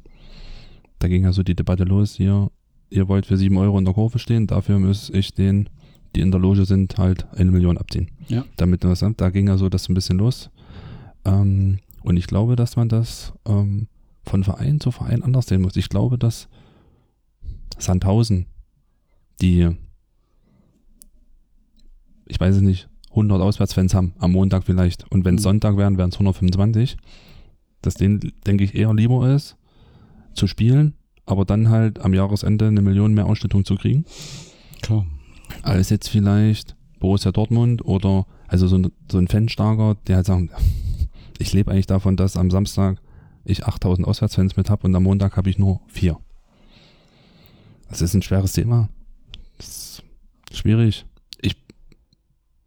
da ging ja so die Debatte los, hier, ihr wollt für sieben Euro in der Kurve stehen, dafür muss ich den, die in der Loge sind, halt eine Million abziehen. Ja. Damit was, da ging ja so das ein bisschen los. Ähm, und ich glaube, dass man das ähm, von Verein zu Verein anders sehen muss. Ich glaube, dass Sandhausen, die, ich weiß es nicht, 100 Auswärtsfans haben, am Montag vielleicht. Und wenn es Mhm. Sonntag wären, wären es 125. Dass denen, denke ich, eher lieber ist, zu spielen, aber dann halt am Jahresende eine Million mehr Ausstattung zu kriegen, Klar. als jetzt vielleicht Borussia Dortmund oder also so ein, so ein Fanstarker, der halt sagen, ich lebe eigentlich davon, dass am Samstag ich 8000 Auswärtsfans mit habe und am Montag habe ich nur vier. Das ist ein schweres Thema. Das ist schwierig. Ich,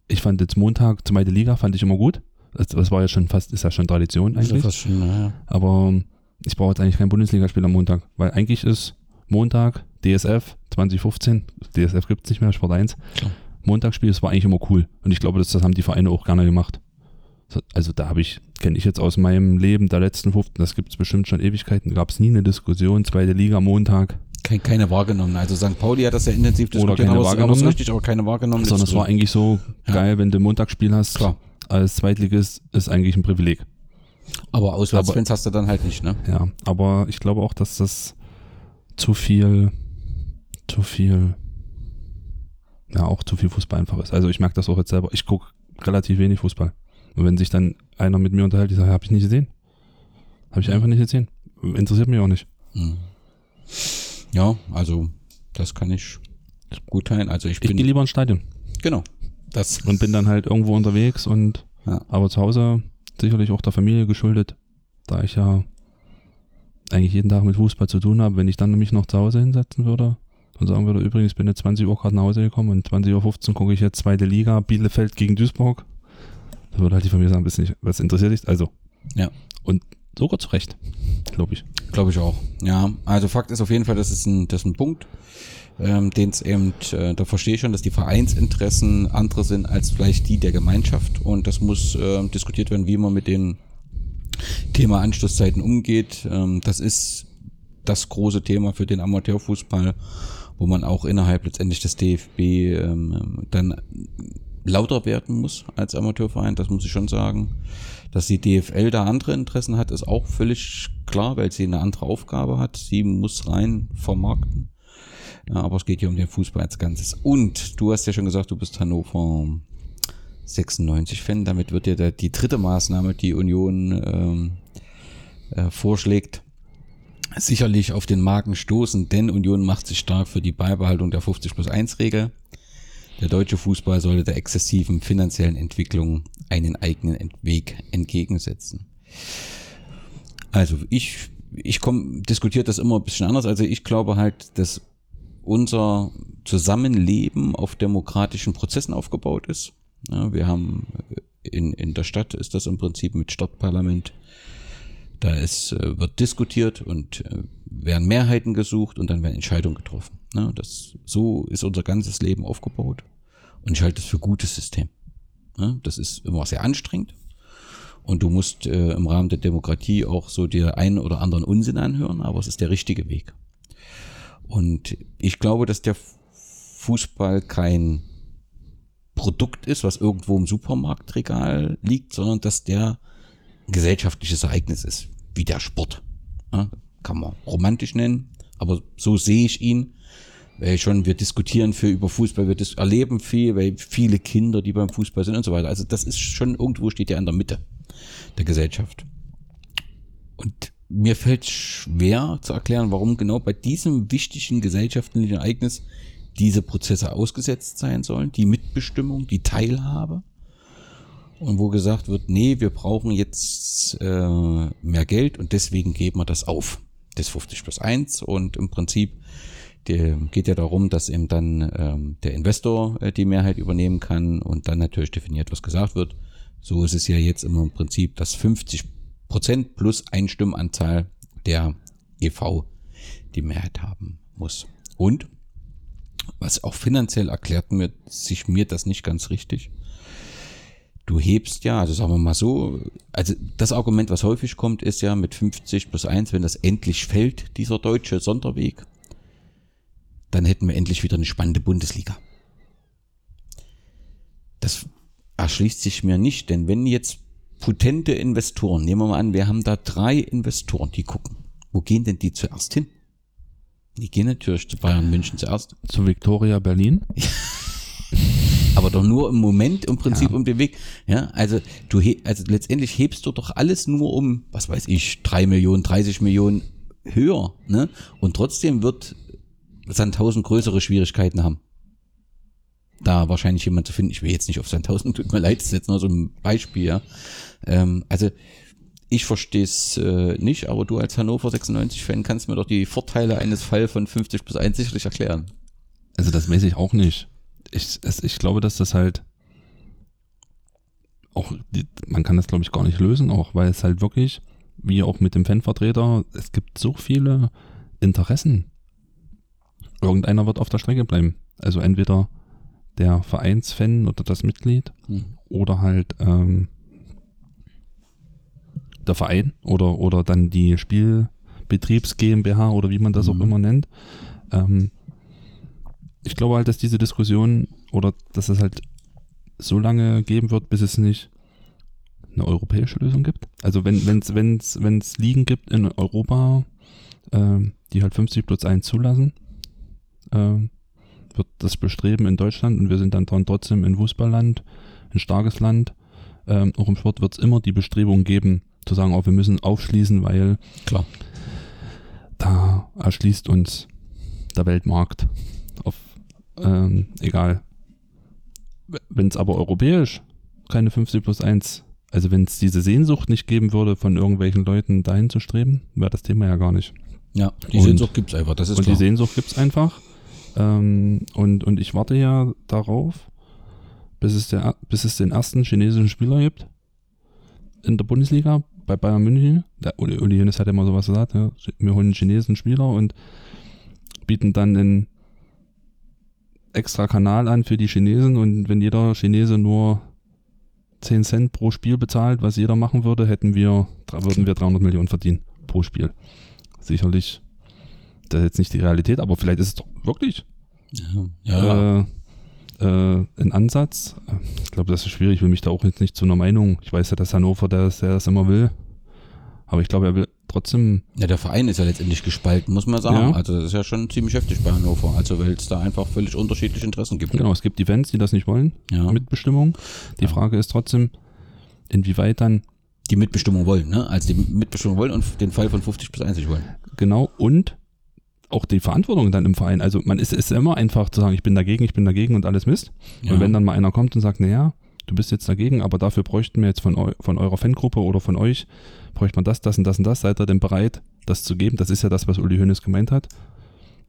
ich fand jetzt Montag, zweite Liga, fand ich immer gut. Das, das war ja schon fast, ist ja schon Tradition eigentlich. fast schon, naja. Aber ähm, ich brauche jetzt eigentlich kein Bundesligaspiel am Montag, weil eigentlich ist Montag DSF 2015, DSF gibt es nicht mehr, Sport 1. Klar. Montagsspiel, das war eigentlich immer cool. Und ich glaube, das, das haben die Vereine auch gerne gemacht. So, Also da habe ich, kenne ich jetzt aus meinem Leben der letzten 15, das gibt es bestimmt schon Ewigkeiten, gab es nie eine Diskussion, zweite Liga Montag, Kein, keine wahrgenommen. Also St. Pauli hat das ja intensiv Oder diskutiert, keine aber es- aber wahrgenommene. richtig, aber keine wahrgenommen. sondern es war eigentlich so Ja. geil, wenn du Montagsspiel hast. Klar. Als Zweitligist ist eigentlich ein Privileg. Aber Auswärtsfans hast du dann halt nicht, ne? Ja, aber ich glaube auch, dass das zu viel, zu viel, ja, auch zu viel Fußball einfach ist. Also ich merke das auch jetzt selber. Ich gucke relativ wenig Fußball. Und wenn sich dann einer mit mir unterhält, ich sage, habe ich nicht gesehen. Habe ich einfach nicht gesehen. Interessiert mich auch nicht. Mhm. Ja, also das kann ich gut teilen. Also ich Ich bin gehe lieber ins Stadion genau. Das und bin dann halt irgendwo unterwegs und Ja. aber zu Hause sicherlich auch der Familie geschuldet, da ich ja eigentlich jeden Tag mit Fußball zu tun habe. Wenn ich dann mich noch zu Hause hinsetzen würde und sagen würde, übrigens bin jetzt 20 Uhr gerade nach Hause gekommen und 20.15 Uhr gucke ich jetzt zweite Liga, Bielefeld gegen Duisburg, dann würde halt die Familie sagen, nicht, was interessiert dich? Also. Ja. Und sogar zu Recht, glaube ich. Glaube ich auch. Ja, also Fakt ist auf jeden Fall, das ist ein, das ist ein Punkt, ähm, den es eben, äh, da verstehe ich schon, dass die Vereinsinteressen andere sind als vielleicht die der Gemeinschaft und das muss ähm, diskutiert werden, wie man mit dem Thema Anschlusszeiten umgeht. Ähm, das ist das große Thema für den Amateurfußball, wo man auch innerhalb letztendlich des DFB ähm, dann lauter werden muss als Amateurverein, das muss ich schon sagen. Dass die DFL da andere Interessen hat, ist auch völlig klar, weil sie eine andere Aufgabe hat. Sie muss rein vermarkten. Aber es geht hier um den Fußball als Ganzes. Und du hast ja schon gesagt, du bist Hannover 96-Fan. Damit wird dir die dritte Maßnahme, die Union ähm, äh, vorschlägt, sicherlich auf den Magen stoßen, denn Union macht sich stark für die Beibehaltung der 50 plus 1 Regel. Der deutsche Fußball sollte der exzessiven finanziellen Entwicklung einen eigenen Weg entgegensetzen. Also ich, ich komm, diskutiere das immer ein bisschen anders. Also ich glaube halt, dass unser Zusammenleben auf demokratischen Prozessen aufgebaut ist. Ja, wir haben in, in der Stadt ist das im Prinzip mit Stadtparlament. Da ist, äh, wird diskutiert und äh, werden Mehrheiten gesucht und dann werden Entscheidungen getroffen. Ne? Das, so ist unser ganzes Leben aufgebaut. Und ich halte das für gutes System. Ne? Das ist immer sehr anstrengend. Und du musst äh, im Rahmen der Demokratie auch so dir einen oder anderen Unsinn anhören, aber es ist der richtige Weg. Und ich glaube, dass der Fußball kein Produkt ist, was irgendwo im Supermarktregal liegt, sondern dass der gesellschaftliches Ereignis ist, wie der Sport. Ja, kann man romantisch nennen, aber so sehe ich ihn. Weil schon, wir diskutieren viel über Fußball, wir erleben viel, weil viele Kinder, die beim Fußball sind und so weiter. Also das ist schon irgendwo steht ja in der Mitte der Gesellschaft. Und mir fällt schwer zu erklären, warum genau bei diesem wichtigen gesellschaftlichen Ereignis diese Prozesse ausgesetzt sein sollen, die Mitbestimmung, die Teilhabe. Und wo gesagt wird, nee, wir brauchen jetzt äh, mehr Geld und deswegen geben wir das auf. Das 50 plus 1 und im Prinzip der geht ja darum, dass eben dann ähm, der Investor äh, die Mehrheit übernehmen kann und dann natürlich definiert, was gesagt wird. So ist es ja jetzt immer im Prinzip, dass 50 Prozent plus Einstimmenanzahl der EV die Mehrheit haben muss. Und Was auch finanziell erklärt mir, sich mir das nicht ganz richtig. Du hebst ja, also sagen wir mal so, also das Argument, was häufig kommt, ist ja mit 50 plus 1, wenn das endlich fällt, dieser deutsche Sonderweg, dann hätten wir endlich wieder eine spannende Bundesliga. Das erschließt sich mir nicht, denn wenn jetzt potente Investoren, nehmen wir mal an, wir haben da drei Investoren, die gucken, wo gehen denn die zuerst hin? Die gehen natürlich zu Bayern München zuerst. Zu Victoria Berlin. aber doch nur im Moment im Prinzip Ja. um den Weg. Ja, also du also letztendlich hebst du doch alles nur um, was weiß ich, drei Millionen, 30 Millionen höher, ne? Und trotzdem wird Sandhausen größere Schwierigkeiten haben. Da wahrscheinlich jemand zu finden. Ich will jetzt nicht auf Sandhausen, tut mir leid, das ist jetzt nur so ein Beispiel, ja. Ähm, also ich verstehe es äh, nicht, aber du als Hannover 96-Fan kannst mir doch die Vorteile eines Fall von 50 plus 1 sicherlich erklären. Also das weiß ich auch nicht. Ich, es, ich glaube, dass das halt auch, man kann das glaube ich gar nicht lösen, auch weil es halt wirklich, wie auch mit dem Fanvertreter, es gibt so viele Interessen. Irgendeiner wird auf der Strecke bleiben. Also entweder der Vereinsfan oder das Mitglied Hm. oder halt ähm, der Verein oder, oder dann die Spielbetriebs GmbH oder wie man das auch Mhm. immer nennt. Ähm, ich glaube halt, dass diese Diskussion oder dass es halt so lange geben wird, bis es nicht eine europäische Lösung gibt. Also wenn es wenn's, wenn's Ligen gibt in Europa, ähm, die halt 50 plus 1 zulassen, ähm, wird das Bestreben in Deutschland und wir sind dann trotzdem ein Fußballland, ein starkes Land. Ähm, auch im Sport wird es immer die Bestrebung geben, zu sagen, oh, wir müssen aufschließen, weil Klar. da erschließt uns der Weltmarkt. Auf, ähm, egal. Wenn es aber europäisch keine 50 plus 1, also wenn es diese Sehnsucht nicht geben würde, von irgendwelchen Leuten dahin zu streben, wäre das Thema ja gar nicht. Ja, die Und- Sehnsucht gibt's einfach, das ist und klar. die Sehnsucht gibt's einfach. Ähm, und, und ich warte ja darauf, bis es, der, bis es den ersten chinesischen Spieler gibt in der Bundesliga bei Bayern München. Der Uli, Uli Hoeneß hat ja immer sowas gesagt, ja, wir holen einen chinesischen Spieler und bieten dann einen extra Kanal an für die Chinesen und wenn jeder Chinese nur 10 Cent pro Spiel bezahlt, was jeder machen würde, hätten wir, würden wir 300 Millionen verdienen pro Spiel. Sicherlich, das ist jetzt nicht die Realität, aber vielleicht ist es doch wirklich Ja, äh, äh, ein Ansatz. Ich glaube, das ist schwierig. Ich will mich da auch jetzt nicht zu einer Meinung. Ich weiß ja, dass Hannover der, der das immer will. Aber ich glaube, er will trotzdem. ja, der Verein ist ja letztendlich gespalten, muss man sagen. Ja. Also das ist ja schon ziemlich heftig bei Hannover. Also weil es da einfach völlig unterschiedliche Interessen gibt. Genau, es gibt die Fans, die das nicht wollen. Ja. Mitbestimmung. Die Ja. Frage ist trotzdem, inwieweit dann Die Mitbestimmung wollen, ne? Also die Mitbestimmung wollen und den Fall von 50 plus 1 wollen. genau und auch die Verantwortung dann im Verein. Also man ist es ist immer einfach zu sagen, ich bin dagegen, ich bin dagegen und alles Mist. Ja. Und wenn dann mal einer kommt und sagt, naja, du bist jetzt dagegen, aber dafür bräuchten wir jetzt von, eu von eurer Fangruppe oder von euch, bräuchte man das, das und das und das, seid ihr denn bereit, das zu geben? Das ist ja das, was Uli Hoeneß gemeint hat.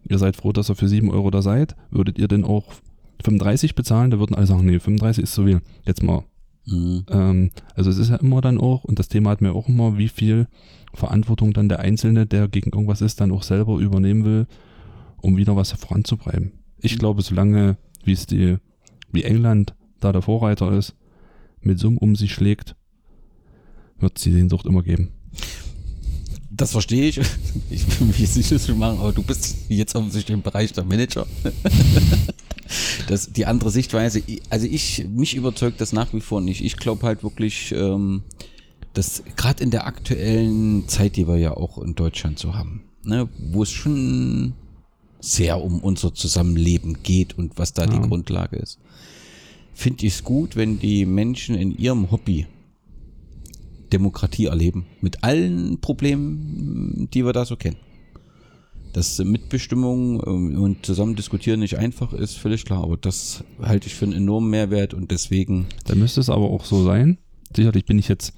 Ihr seid froh, dass ihr für 7 Euro da seid. Würdet ihr denn auch 35 bezahlen? Da würden alle sagen, nee, 35 ist zu viel. Jetzt mal. Mhm. Ähm, also es ist ja immer dann auch, und das Thema hat mir auch immer, wie viel Verantwortung dann der Einzelne, der gegen irgendwas ist, dann auch selber übernehmen will, um wieder was voranzutreiben. Ich glaube, solange, wie es die, wie England da der Vorreiter ist, mit Summen um sich schlägt, wird es die Sehnsucht immer geben. Das verstehe ich. Ich will mich jetzt nicht schlüssig machen, aber du bist jetzt offensichtlich im Bereich der Manager. Das, die andere Sichtweise, also ich, mich überzeugt das nach wie vor nicht. Ich glaube halt wirklich, ähm, dass gerade in der aktuellen Zeit, die wir ja auch in Deutschland so haben, ne, wo es schon sehr um unser Zusammenleben geht und was da Ja. die Grundlage ist, finde ich es gut, wenn die Menschen in ihrem Hobby Demokratie erleben. Mit allen Problemen, die wir da so kennen. Dass Mitbestimmung ähm, und zusammen diskutieren nicht einfach ist, völlig klar. Aber das halte ich für einen enormen Mehrwert und deswegen Dann müsste es aber auch so sein. Sicherlich bin ich jetzt,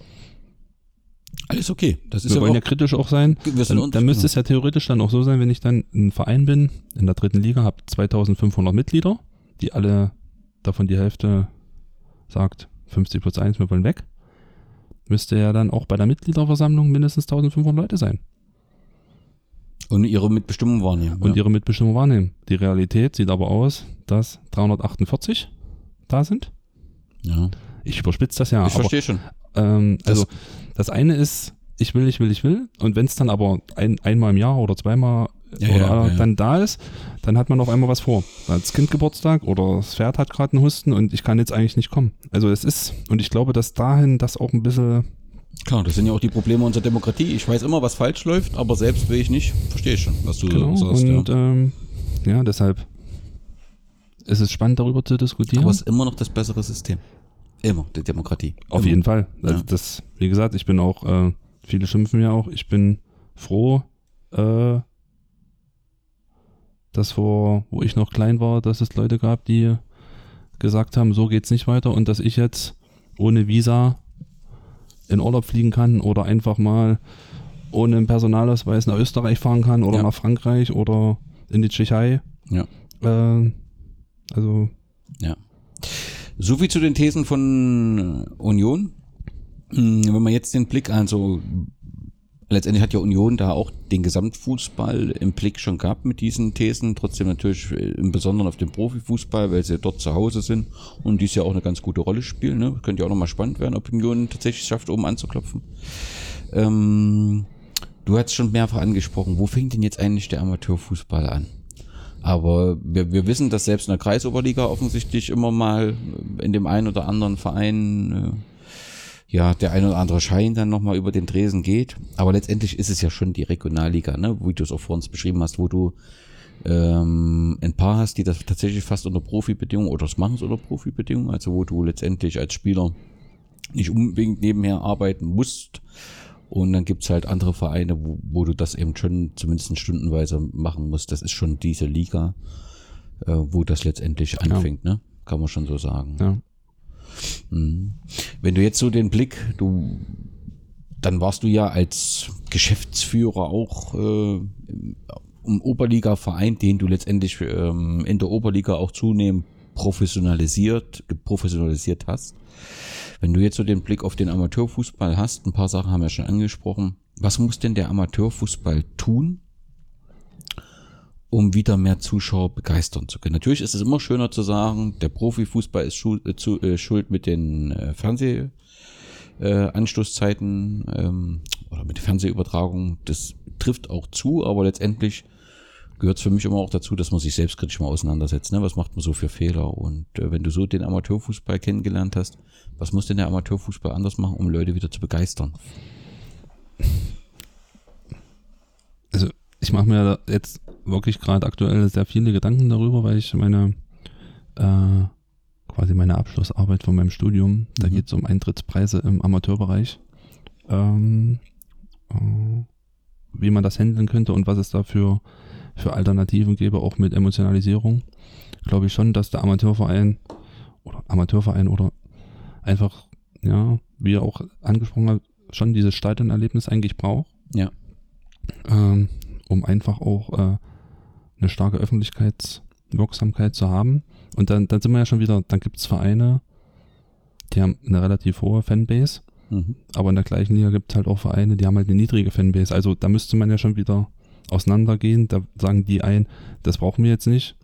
alles okay. Das ist wir ja wollen ja kritisch auch sein. Dann, dann müsste es ja theoretisch dann auch so sein, wenn ich dann ein Verein bin, in der dritten Liga, habe 2500 Mitglieder, die alle davon die Hälfte sagt, 50 plus 1, wir wollen weg. Müsste ja dann auch bei der Mitgliederversammlung mindestens 1500 Leute sein. Und ihre Mitbestimmung wahrnehmen. und ja. ihre Mitbestimmung wahrnehmen. Die Realität sieht aber aus, dass 348 da sind. ja. Ich überspitze das ja, Ich aber verstehe schon. ähm, Das- also das eine ist, ich will, ich will, ich will. Und wenn es dann aber ein, einmal im Jahr oder zweimal Ja, oder ja, ja. dann da ist, dann hat man auf einmal was vor. Das Kind Geburtstag oder das Pferd hat gerade einen Husten und ich kann jetzt eigentlich nicht kommen. Also es ist, und ich glaube, dass dahin das auch ein bisschen, Klar, das sind ja auch die Probleme unserer Demokratie. Ich weiß immer, was falsch läuft, aber selbst will ich nicht. Verstehe ich schon, was du genau, sagst. und ja. ähm, ja, deshalb ist es spannend, darüber zu diskutieren. Aber es ist immer noch das bessere System. Immer, die Demokratie. Auf immer. jeden Fall. Also Ja. das, wie gesagt, ich bin auch, äh, viele schimpfen ja auch, ich bin froh, äh, dass vor, wo ich noch klein war, dass es Leute gab, die gesagt haben, so geht's nicht weiter und dass ich jetzt ohne Visa in Urlaub fliegen kann oder einfach mal ohne einen Personalausweis nach Österreich fahren kann oder Ja. nach Frankreich oder in die Tschechei. Ja. Äh, also, Ja. So viel zu den Thesen von Union. Hm, Wenn man jetzt den Blick, also letztendlich hat ja Union da auch den Gesamtfußball im Blick schon gehabt mit diesen Thesen, trotzdem natürlich äh, im Besonderen auf den Profifußball, weil sie dort zu Hause sind und dies ja auch eine ganz gute Rolle spielen. Ne? Könnte ja auch nochmal spannend werden, ob Union tatsächlich schafft, oben anzuklopfen. Ähm, du hast schon mehrfach angesprochen, wo fängt denn jetzt eigentlich der Amateurfußball an? Aber wir, wir wissen, dass selbst in der Kreisoberliga offensichtlich immer mal in dem einen oder anderen Verein äh, ja der ein oder andere Schein dann nochmal über den Tresen geht. Aber letztendlich ist es ja schon die Regionalliga, ne? wie du es auch vor uns beschrieben hast, wo du ähm, ein paar hast, die das tatsächlich fast unter Profibedingungen oder das machen es unter Profibedingungen, also wo du letztendlich als Spieler nicht unbedingt nebenher arbeiten musst. Und dann gibt's halt andere Vereine, wo, wo du das eben schon zumindest stundenweise machen musst. Das ist schon diese Liga, äh, wo das letztendlich anfängt, ne? Kann man schon so sagen. ja. Mhm. Wenn du jetzt so den Blick, du, dann warst du ja als Geschäftsführer auch äh, im Oberliga-Verein, den du letztendlich ähm, in der Oberliga auch zunehmend professionalisiert, professionalisiert hast. Wenn du jetzt so den Blick auf den Amateurfußball hast, ein paar Sachen haben wir schon angesprochen. Was muss denn der Amateurfußball tun, um wieder mehr Zuschauer begeistern zu können? Natürlich ist es immer schöner zu sagen, der Profifußball ist schuld, äh, zu, äh, schuld mit den äh, Fernseh äh, ähm, oder mit der Fernsehübertragung. Das trifft auch zu, aber letztendlich gehört es für mich immer auch dazu, dass man sich selbstkritisch mal auseinandersetzt. Ne? Was macht man so für Fehler? Und äh, wenn du so den Amateurfußball kennengelernt hast, was muss denn der Amateurfußball anders machen, um Leute wieder zu begeistern? also ich mache mir jetzt wirklich gerade aktuell sehr viele Gedanken darüber, weil ich meine äh, quasi meine Abschlussarbeit von meinem Studium, da Mhm. geht es um Eintrittspreise im Amateurbereich, ähm, äh, wie man das handeln könnte und was es da für, für Alternativen gäbe, auch mit Emotionalisierung. Glaube ich schon, dass der Amateurverein oder Amateurverein oder einfach, ja, wie er auch angesprochen hat, schon dieses Stadionerlebnis eigentlich braucht Ja. ähm, um einfach auch äh, eine starke Öffentlichkeitswirksamkeit zu haben. Und dann, dann sind wir ja schon wieder, dann gibt es Vereine, die haben eine relativ hohe Fanbase, Mhm. aber in der gleichen Liga gibt es halt auch Vereine, die haben halt eine niedrige Fanbase. Also da müsste man ja schon wieder auseinandergehen. Da sagen die ein, das brauchen wir jetzt nicht,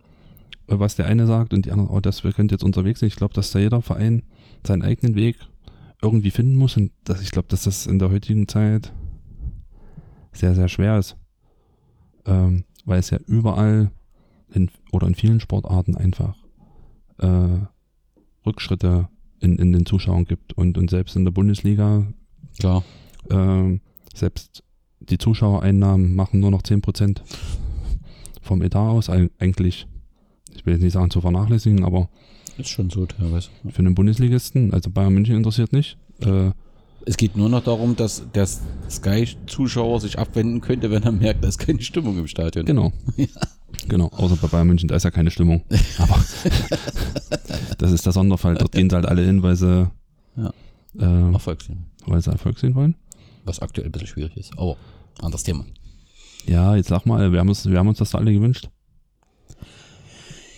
was der eine sagt, und die andere, oh, das wir können jetzt unterwegs sein. Ich glaube, dass da jeder Verein seinen eigenen Weg irgendwie finden muss. Und das, ich glaube, dass das in der heutigen Zeit sehr, sehr schwer ist. Ähm, weil es ja überall in, oder in vielen Sportarten einfach äh, Rückschritte in, in den Zuschauern gibt. Und, und selbst in der Bundesliga, Klar. ähm, selbst die Zuschauereinnahmen machen nur noch 10% vom Etat aus. Eig- Eigentlich, ich will jetzt nicht sagen zu vernachlässigen, aber Ist schon so teilweise. für einen Bundesligisten, also Bayern München interessiert nicht. Äh, Es geht nur noch darum, dass der Sky-Zuschauer sich abwenden könnte, wenn er merkt, da ist keine Stimmung im Stadion. Genau. Genau, außer bei Bayern München, da ist ja keine Stimmung. Aber das ist der Sonderfall. Dort gehen sie halt alle hin, weil sie, Ja. äh, Erfolgsfilm. weil sie Erfolg sehen wollen. Was aktuell ein bisschen schwierig ist. Aber anderes Thema. Ja, jetzt sag mal, wir haben uns, wir haben uns das alle gewünscht.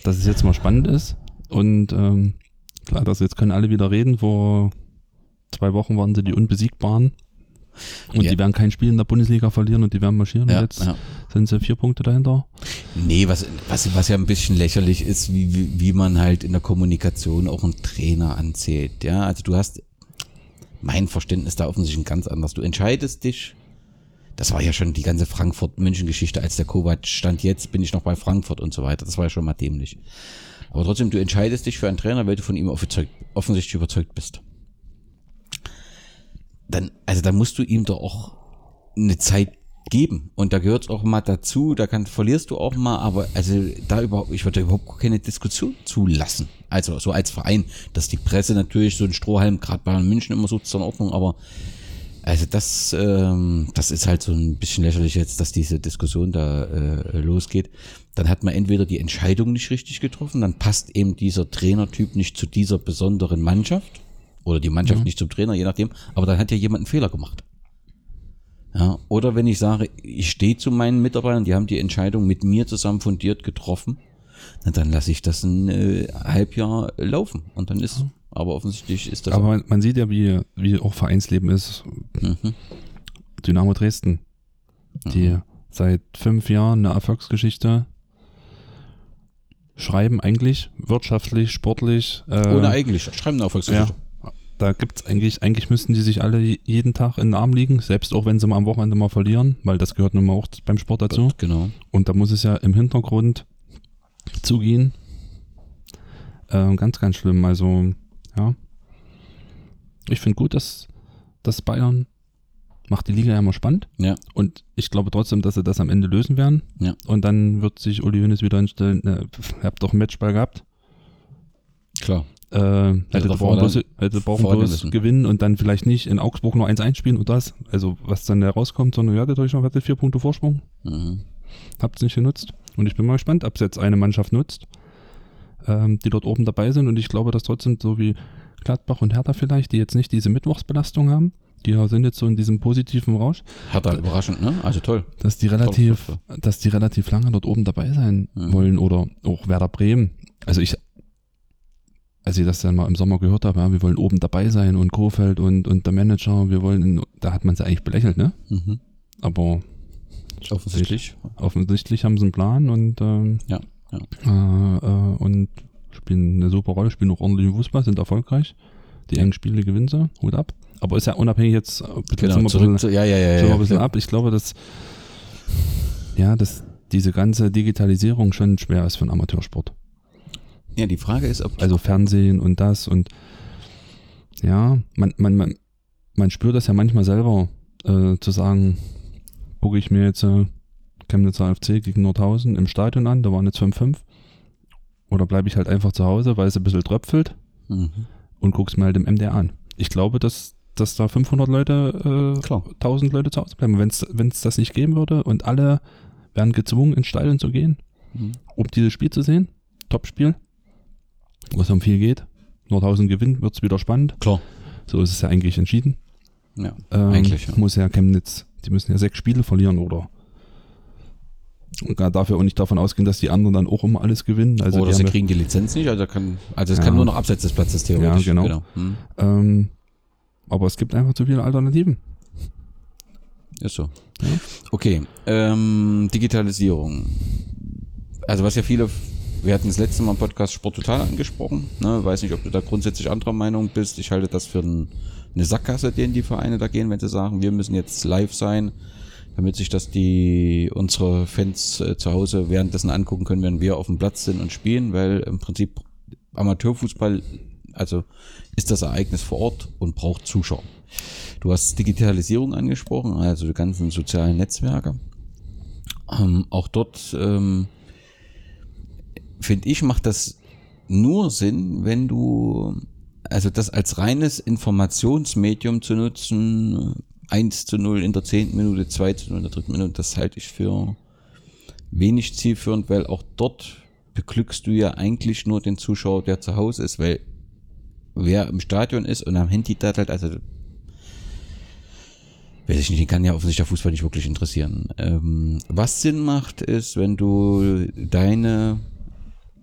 Dass es jetzt mal spannend ist. Und ähm, klar, dass jetzt können alle wieder reden. Vor zwei Wochen waren sie die Unbesiegbaren. Und Ja. die werden kein Spiel in der Bundesliga verlieren und die werden marschieren. Ja, jetzt ja. sind sie vier Punkte dahinter. Nee, was, was, was ja ein bisschen lächerlich ist, wie, wie, wie man halt in der Kommunikation auch einen Trainer anzählt. Ja, also du hast mein Verständnis da offensichtlich ganz anders. Du entscheidest dich. Das war ja schon die ganze Frankfurt-München-Geschichte, als der Kovac stand, jetzt bin ich noch bei Frankfurt und so weiter. Das war ja schon mal dämlich. Aber trotzdem, du entscheidest dich für einen Trainer, weil du von ihm offensichtlich überzeugt bist. Dann, also da musst du ihm doch auch eine Zeit geben. Und da gehört es auch mal dazu, da kann, verlierst du auch mal, aber also da überhaupt, ich würde überhaupt keine Diskussion zulassen. Also so als Verein, dass die Presse natürlich so ein Strohhalm, gerade bei München immer so zur Ordnung, aber also das, ähm, das ist halt so ein bisschen lächerlich jetzt, dass diese Diskussion da äh, losgeht. Dann hat man entweder die Entscheidung nicht richtig getroffen, dann passt eben dieser Trainertyp nicht zu dieser besonderen Mannschaft oder die Mannschaft mhm. nicht zum Trainer, je nachdem. Aber dann hat ja jemand einen Fehler gemacht. Ja, oder wenn ich sage, ich stehe zu meinen Mitarbeitern, die haben die Entscheidung mit mir zusammen fundiert getroffen, na, dann lasse ich das ein äh, Halbjahr laufen. Und dann ist, aber offensichtlich ist das. Aber man, man, sieht ja, wie, wie auch Vereinsleben ist. Mhm. Dynamo Dresden, die mhm. seit fünf Jahren eine Erfolgsgeschichte schreiben, eigentlich wirtschaftlich, sportlich. Äh, Ohne eigentlich, schreiben eine Erfolgsgeschichte. Ja da gibt's eigentlich, eigentlich müssten die sich alle jeden Tag in den Arm liegen, selbst auch wenn sie mal am Wochenende mal verlieren, weil das gehört nun mal auch beim Sport dazu. Genau. Und da muss es ja im Hintergrund zugehen. Äh, ganz, ganz schlimm. Also, ja. Ich finde gut, dass, dass Bayern macht die Liga ja immer spannend. Ja. Und ich glaube trotzdem, dass sie das am Ende lösen werden. Ja. Und dann wird sich Uli Hoeneß wieder hinstellen, ne, ihr habt doch einen Matchball gehabt. Klar. Äh, hätte brauchen bloß, hätte brauchen bloß gewinnen und dann vielleicht nicht in Augsburg nur 1 einspielen und das. Also was dann da rauskommt, sondern hattet euch noch hattet vier Punkte Vorsprung. Mhm. Habt es nicht genutzt. Und ich bin mal gespannt, ob es jetzt eine Mannschaft nutzt, ähm, die dort oben dabei sind. Und ich glaube, dass trotzdem so wie Gladbach und Hertha vielleicht, die jetzt nicht diese Mittwochsbelastung haben, die sind jetzt so in diesem positiven Rausch. Hertha überraschend, ne? Also toll. Dass die relativ, dass die relativ lange dort oben dabei sein mhm. wollen oder auch Werder Bremen. Also ich als ich das dann mal im Sommer gehört habe, ja, wir wollen oben dabei sein und Kofeld und, und der Manager, wir wollen, in, da hat man es eigentlich belächelt, ne? Mhm. Aber offensichtlich. Offensichtlich haben sie einen Plan und ähm, ja, ja. Äh, äh, und spielen eine super Rolle, spielen auch ordentlichen Fußball, sind erfolgreich. Die engen Spiele gewinnen sie, Hut ab. Aber ist ja unabhängig jetzt, äh, genau, zurück bisschen, zu, ja, ja, ja, ja, ein bisschen ab. Ich glaube, dass ja, dass diese ganze Digitalisierung schon schwer ist für einen Amateursport. Ja, die Frage ist, ob. Also Fernsehen und das und ja, man, man, man, man spürt das ja manchmal selber, äh, zu sagen, gucke ich mir jetzt äh, Chemnitzer AFC gegen Nordhausen im Stadion an, da waren jetzt 5-5. Oder bleibe ich halt einfach zu Hause, weil es ein bisschen tröpfelt mhm. und guck's mir halt im MDR an. Ich glaube, dass, dass da 500 Leute, äh, Klar. 1000 Leute zu Hause bleiben. Wenn es das nicht geben würde und alle wären gezwungen, ins Stadion zu gehen, mhm. um dieses Spiel zu sehen, Topspiel, wo es um viel geht. Nordhausen gewinnt, wird es wieder spannend. Klar. So ist es ja eigentlich entschieden. Ja, ähm, eigentlich. Ja. Muss ja Chemnitz, die müssen ja sechs Spiele verlieren oder und dafür auch nicht davon ausgehen, dass die anderen dann auch immer alles gewinnen. Also Oder sie kriegen die Lizenz nicht, also kann, also es ja. kann nur noch abseits des Platzes theoretisch. Ja, genau. genau. Hm. Ähm, aber es gibt einfach zu viele Alternativen. Ist so. Ja. Okay. Ähm, Digitalisierung. Also was ja viele wir hatten das letzte Mal im Podcast Sport Total angesprochen. Ne? Weiß nicht, ob du da grundsätzlich anderer Meinung bist. Ich halte das für ein, eine Sackgasse, denen die Vereine da gehen, wenn sie sagen, wir müssen jetzt live sein, damit sich das die unsere Fans äh, zu Hause währenddessen angucken können, wenn wir auf dem Platz sind und spielen, weil im Prinzip Amateurfußball, also ist das Ereignis vor Ort und braucht Zuschauer. Du hast Digitalisierung angesprochen, also die ganzen sozialen Netzwerke. Ähm, auch dort ähm, finde ich, macht das nur Sinn, wenn du, also das als reines Informationsmedium zu nutzen, 1 zu 0 in der zehnten Minute, 2 zu 0 in der dritten Minute, das halte ich für wenig zielführend, weil auch dort beglückst du ja eigentlich nur den Zuschauer, der zu Hause ist, weil wer im Stadion ist und am Handy dattelt, also weiß ich nicht, den kann ja offensichtlich der Fußball nicht wirklich interessieren. Ähm, was Sinn macht, ist, wenn du deine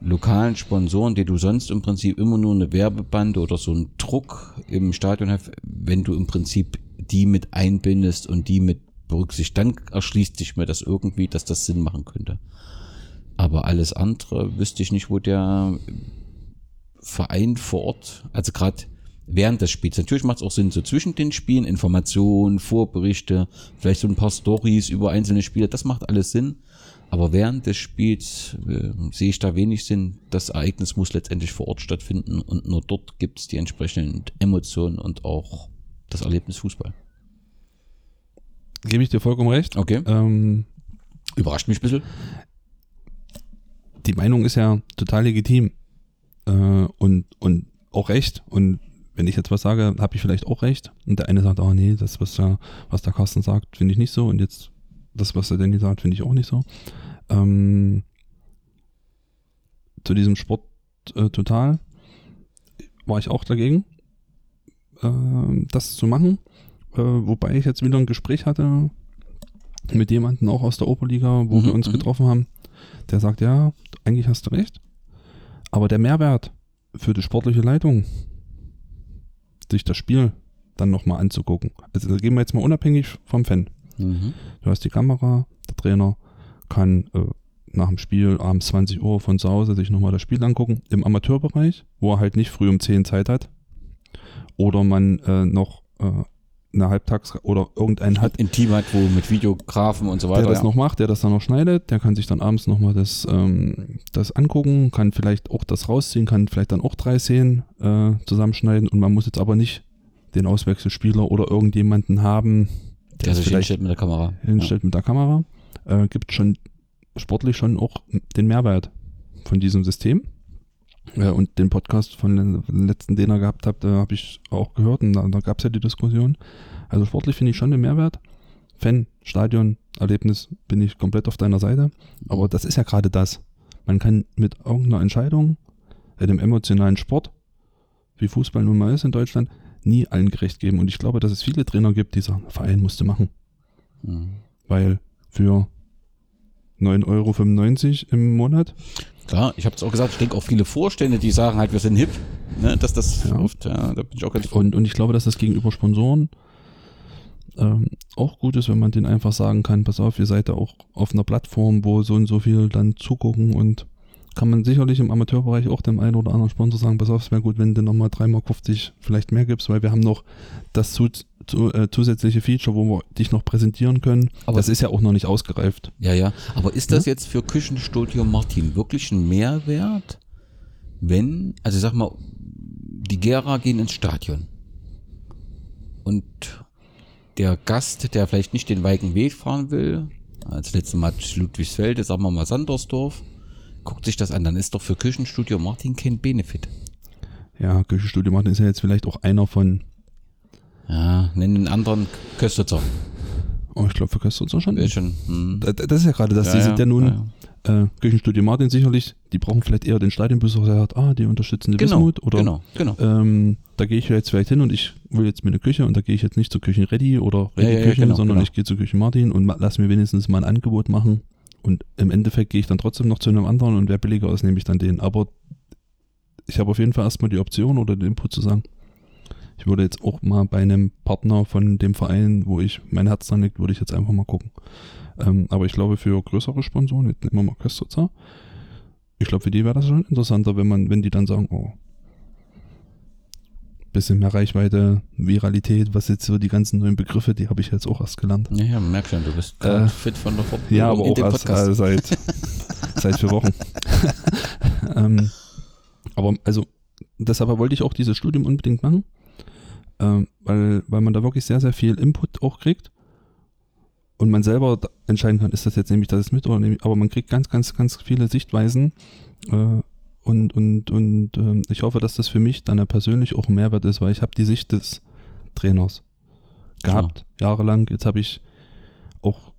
lokalen Sponsoren, die du sonst im Prinzip immer nur eine Werbebande oder so einen Druck im Stadion hast, wenn du im Prinzip die mit einbindest und die mit berücksichtigt. Dann erschließt sich mir das irgendwie, dass das Sinn machen könnte. Aber alles andere wüsste ich nicht, wo der Verein vor Ort, also gerade während des Spiels. Natürlich macht es auch Sinn, so zwischen den Spielen, Informationen, Vorberichte, vielleicht so ein paar Stories über einzelne Spiele, das macht alles Sinn. Aber während des Spiels äh, sehe ich da wenig Sinn. Das Ereignis muss letztendlich vor Ort stattfinden und nur dort gibt es die entsprechenden Emotionen und auch das Erlebnis Fußball. Gebe ich dir vollkommen recht. Okay. Ähm, Überrascht mich ein bisschen. die Meinung ist ja total legitim äh, und, und auch recht. Und wenn ich jetzt was sage, habe ich vielleicht auch recht. Und der eine sagt, oh nee, das, was der, was der Carsten sagt, finde ich nicht so. Und jetzt das, was der Danny sagt, finde ich auch nicht so. Ähm, zu diesem Sport äh, total war ich auch dagegen, äh, das zu machen. Äh, wobei ich jetzt wieder ein Gespräch hatte mit jemandem auch aus der Oberliga, wo Mhm, wir uns mhm. getroffen haben. Der sagt, ja, eigentlich hast du recht. Aber der Mehrwert für die sportliche Leitung, sich das Spiel dann nochmal anzugucken. Also da gehen wir jetzt mal unabhängig vom Fan. Mhm. Du hast die Kamera, der Trainer kann äh, nach dem Spiel abends 20 Uhr von zu Hause sich nochmal das Spiel angucken. Im Amateurbereich, wo er halt nicht früh um 10 Zeit hat. Oder man äh, noch äh, eine Halbtags- oder irgendeinen hat, Ein Team hat, wo mit Videografen und so weiter. der das ja. noch macht, der das dann noch schneidet, der kann sich dann abends nochmal das, ähm, das angucken, kann vielleicht auch das rausziehen, kann vielleicht dann auch drei Szenen äh, zusammenschneiden und man muss jetzt aber nicht den Auswechselspieler oder irgendjemanden haben, der es sich hinstellt mit der Kamera. hinstellt mit der Kamera. Äh, gibt schon sportlich schon auch den Mehrwert von diesem System. Äh, und den Podcast von den letzten, den ihr gehabt habt, äh, habe ich auch gehört und da, da gab es ja die Diskussion. Also sportlich finde ich schon den Mehrwert. Fan, Stadion, Erlebnis bin ich komplett auf deiner Seite. Aber das ist ja gerade das. Man kann mit irgendeiner Entscheidung, äh, dem emotionalen Sport, wie Fußball nun mal ist in Deutschland, nie allen gerecht geben. Und ich glaube, dass es viele Trainer gibt, die sagen, Verein musste machen. Mhm. Weil für 9,95 Euro im Monat, Klar, ich habe es auch gesagt, ich denke auch viele Vorstände, die sagen halt, wir sind hip, ne, dass das Ja. oft, ja, da bin ich auch ganz und, und ich glaube, dass das gegenüber Sponsoren ähm, auch gut ist, wenn man denen einfach sagen kann, pass auf, ihr seid da auch auf einer Plattform, wo so und so viel dann zugucken und kann man sicherlich im Amateurbereich auch dem einen oder anderen Sponsor sagen, pass auf, es wäre gut, wenn du nochmal 3,50 Mark vielleicht mehr gibst, weil wir haben noch das zu, zu, äh, zusätzliche Feature, wo wir dich noch präsentieren können. Aber- das ist ja auch noch nicht ausgereift. Ja, ja. Aber ist das jetzt für Küchenstudio Martin wirklich ein Mehrwert, wenn, also sag mal, die Gera gehen ins Stadion und der Gast, der vielleicht nicht den weiten Weg fahren will, als letztes Mal Ludwigsfelde, sagen wir mal Sandersdorf, guckt sich das an, dann ist doch für Küchenstudio Martin kein Benefit. Ja, Küchenstudio Martin ist ja jetzt vielleicht auch einer von, Ja, nennen den anderen Köstritzer. oh, ich glaube für Köstritzer schon. Wäre schon. Hm. Da- Das ist ja gerade das. Ja, die ja, sind ja nun ja, Äh, Küchenstudio Martin sicherlich. Die brauchen vielleicht eher den Stadionbesucher, der sagt, ah, die unterstützen die Genau, Wismut. Oder genau, genau. ähm, da gehe ich jetzt vielleicht hin und ich will jetzt mir eine Küche und da gehe ich jetzt nicht zur Küchen Ready oder Ja, Ready ja, ja, Küchen, genau, sondern genau. ich gehe zur Küchen Martin und lass mir wenigstens mal ein Angebot machen. Und im Endeffekt gehe ich dann trotzdem noch zu einem anderen und wer billiger ist, nehme ich dann den. Aber ich habe auf jeden Fall erstmal die Option oder den Input zu sagen, ich würde jetzt auch mal bei einem Partner von dem Verein, wo ich mein Herz dran liegt, würde ich jetzt einfach mal gucken. Ähm, aber ich glaube, für größere Sponsoren, jetzt nehmen wir mal Köstritzer, ich glaube, für die wäre das schon interessanter, wenn man, wenn die dann sagen, oh, bisschen mehr Reichweite, Viralität, was jetzt so die ganzen neuen Begriffe, die habe ich jetzt auch erst gelernt. Ja, ja, merk schon, du bist Äh, fit von der Fortbildung Ja, aber in auch dem erst äh, seit, seit vier Wochen. ähm, aber also, deshalb wollte ich auch dieses Studium unbedingt machen, ähm, weil, weil man da wirklich sehr, sehr viel Input auch kriegt und man selber entscheiden kann, ist das jetzt nämlich das mit oder nehme ich, aber man kriegt ganz, ganz, ganz viele Sichtweisen äh, und, und, und ähm, ich hoffe, dass das für mich dann ja persönlich auch ein Mehrwert ist, weil ich habe die Sicht des Trainers gehabt, jahrelang. Jetzt habe ich auch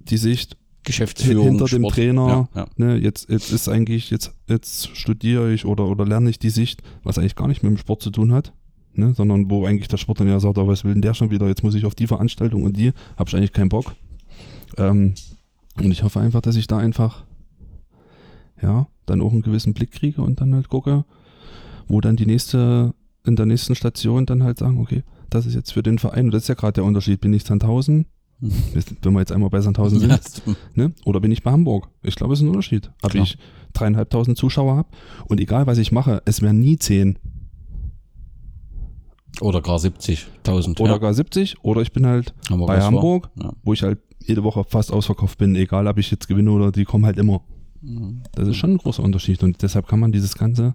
die Sicht Geschäftsführung, hinter dem Sport. Trainer. Ja, ja. Ne, jetzt, jetzt ist eigentlich, jetzt, jetzt studiere ich oder, oder lerne ich die Sicht, was eigentlich gar nicht mit dem Sport zu tun hat. Ne, sondern wo eigentlich der Sport dann ja sagt, oh, was will denn der schon wieder? Jetzt muss ich auf die Veranstaltung und die, habe ich eigentlich keinen Bock. Ähm, und ich hoffe einfach, dass ich da einfach, ja, dann auch einen gewissen Blick kriege und dann halt gucke, wo dann die nächste, in der nächsten Station dann halt sagen, okay, das ist jetzt für den Verein, und das ist ja gerade der Unterschied, bin ich Sandhausen, Mhm. wenn wir jetzt einmal bei Sandhausen sind, Ja, ne? oder bin ich bei Hamburg? Ich glaube, es ist ein Unterschied. Ob ich dreieinhalbtausend Zuschauer habe und egal, was ich mache, es werden nie zehn Oder gar 70.000. oder ja. gar 70 oder ich bin halt Hamburg bei. Hamburg, Ja. wo ich halt jede Woche fast ausverkauft bin, egal ob ich jetzt gewinne oder die kommen halt immer. Das ist schon ein großer Unterschied und deshalb kann man dieses Ganze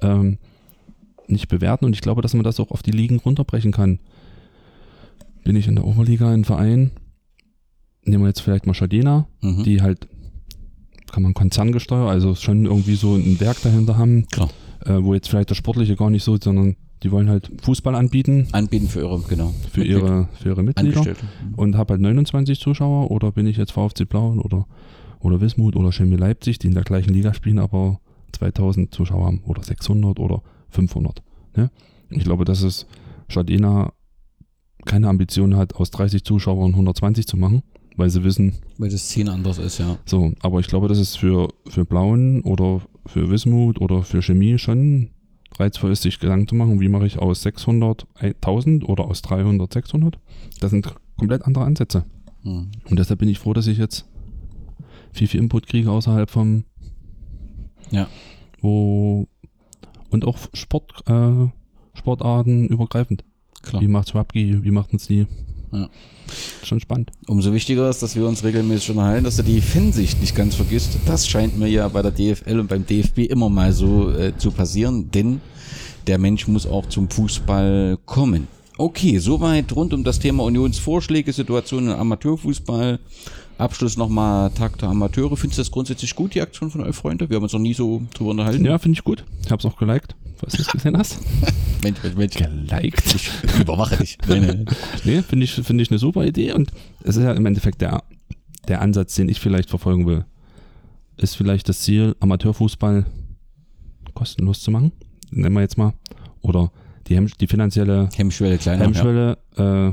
ähm, nicht bewerten und ich glaube, dass man das auch auf die Ligen runterbrechen kann. Bin ich in der Oberliga ein Verein, nehmen wir jetzt vielleicht mal Schadena, Mhm. die halt, kann man konzerngesteuert, also schon irgendwie so ein Werk dahinter haben, äh, wo jetzt vielleicht das Sportliche gar nicht so, sondern die wollen halt Fußball anbieten Anbieten für ihre, genau. für Mitglied- ihre, für ihre Mitglieder. Mhm. und habe halt 29 Zuschauer oder bin ich jetzt VfC Blauen oder, oder Wismut oder Chemie Leipzig, die in der gleichen Liga spielen, aber 2000 Zuschauer haben oder 600 oder 500. Ne? Ich glaube, dass es Schadena keine Ambition hat, aus 30 Zuschauern 120 zu machen, weil sie wissen, Weil das Ziel anders ist, ja. so, aber ich glaube, dass es für, für Blauen oder für Wismut oder für Chemie schon reizvoll ist, sich Gedanken zu machen, wie mache ich aus 600 1000 oder aus 300 600. Das sind komplett andere Ansätze. Mhm. Und deshalb bin ich froh, dass ich jetzt viel, viel Input kriege außerhalb vom, Ja. wo, und auch Sport, äh, Sportarten übergreifend. Klar. Wie macht's Rugby, wie machen's die? Ja. Schon spannend. Umso wichtiger ist, dass wir uns regelmäßig unterhalten, dass du die Fansicht nicht ganz vergisst. Das scheint mir ja bei der DFL und beim DFB immer mal so äh, zu passieren, denn der Mensch muss auch zum Fußball kommen. Okay, soweit rund um das Thema Unionsvorschläge, Situation im Amateurfußball. Abschluss nochmal Tag der Amateure. Findest du das grundsätzlich gut, die Aktion von euch Freunde? Wir haben uns noch nie so drüber unterhalten. Ja, finde ich gut. Ich hab's auch geliked, falls du es gesehen hast. Mensch, Mensch, Mensch. Geliked. Ich überwache dich. Nein, nein. Nee, finde ich, finde ich eine super Idee und es ist ja im Endeffekt der, der Ansatz, den ich vielleicht verfolgen will. Ist vielleicht das Ziel, Amateurfußball kostenlos zu machen, nennen wir jetzt mal. Oder die, Hemm, die finanzielle Hemmschwelle kleiner. Hemmschwelle äh,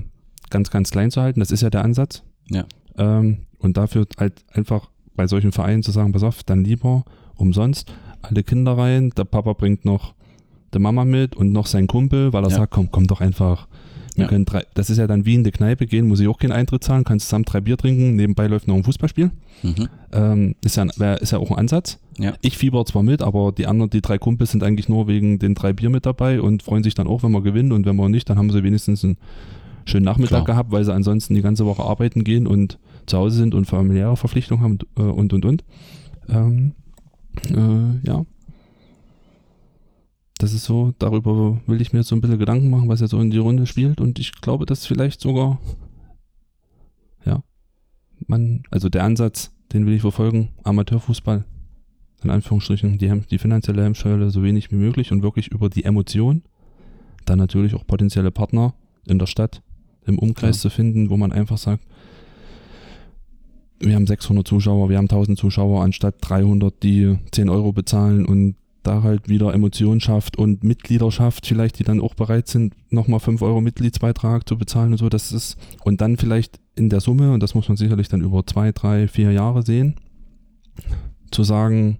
ganz, ganz klein zu halten. Das ist ja der Ansatz. Ja. Ähm, und dafür halt einfach bei solchen Vereinen zu sagen, pass auf, dann lieber umsonst alle Kinder rein, der Papa bringt noch der Mama mit und noch sein Kumpel, weil er Ja. sagt, komm, komm doch einfach. Wir Ja. können drei, das ist ja dann wie in die Kneipe gehen, muss ich auch keinen Eintritt zahlen, kannst zusammen drei Bier trinken, nebenbei läuft noch ein Fußballspiel. Mhm. Ähm, ist, ja, ein- ist ja auch ein Ansatz. Ja. Ich fieber zwar mit, aber die anderen, die drei Kumpels sind eigentlich nur wegen den drei Bier mit dabei und freuen sich dann auch, wenn wir gewinnen und wenn wir nicht, dann haben sie wenigstens einen schönen Nachmittag Klar. gehabt, weil sie ansonsten die ganze Woche arbeiten gehen und zu Hause sind und familiäre Verpflichtungen haben äh, und und und. Ähm, äh, ja. Das ist so, darüber will ich mir jetzt so ein bisschen Gedanken machen, was jetzt so in die Runde spielt und ich glaube, dass vielleicht sogar, ja, man, also der Ansatz, den will ich verfolgen, Amateurfußball, in Anführungsstrichen, die, die finanzielle Hemmschwelle so wenig wie möglich und wirklich über die Emotion, dann natürlich auch potenzielle Partner in der Stadt, im Umkreis Ja. zu finden, wo man einfach sagt, wir haben 600 Zuschauer, wir haben 1000 Zuschauer, anstatt 300, die 10 Euro bezahlen und da halt wieder Emotion schafft und Mitgliederschaft vielleicht, die dann auch bereit sind, nochmal 5 Euro Mitgliedsbeitrag zu bezahlen und so, das ist, und dann vielleicht in der Summe, und das muss man sicherlich dann über zwei, drei, vier Jahre sehen, zu sagen,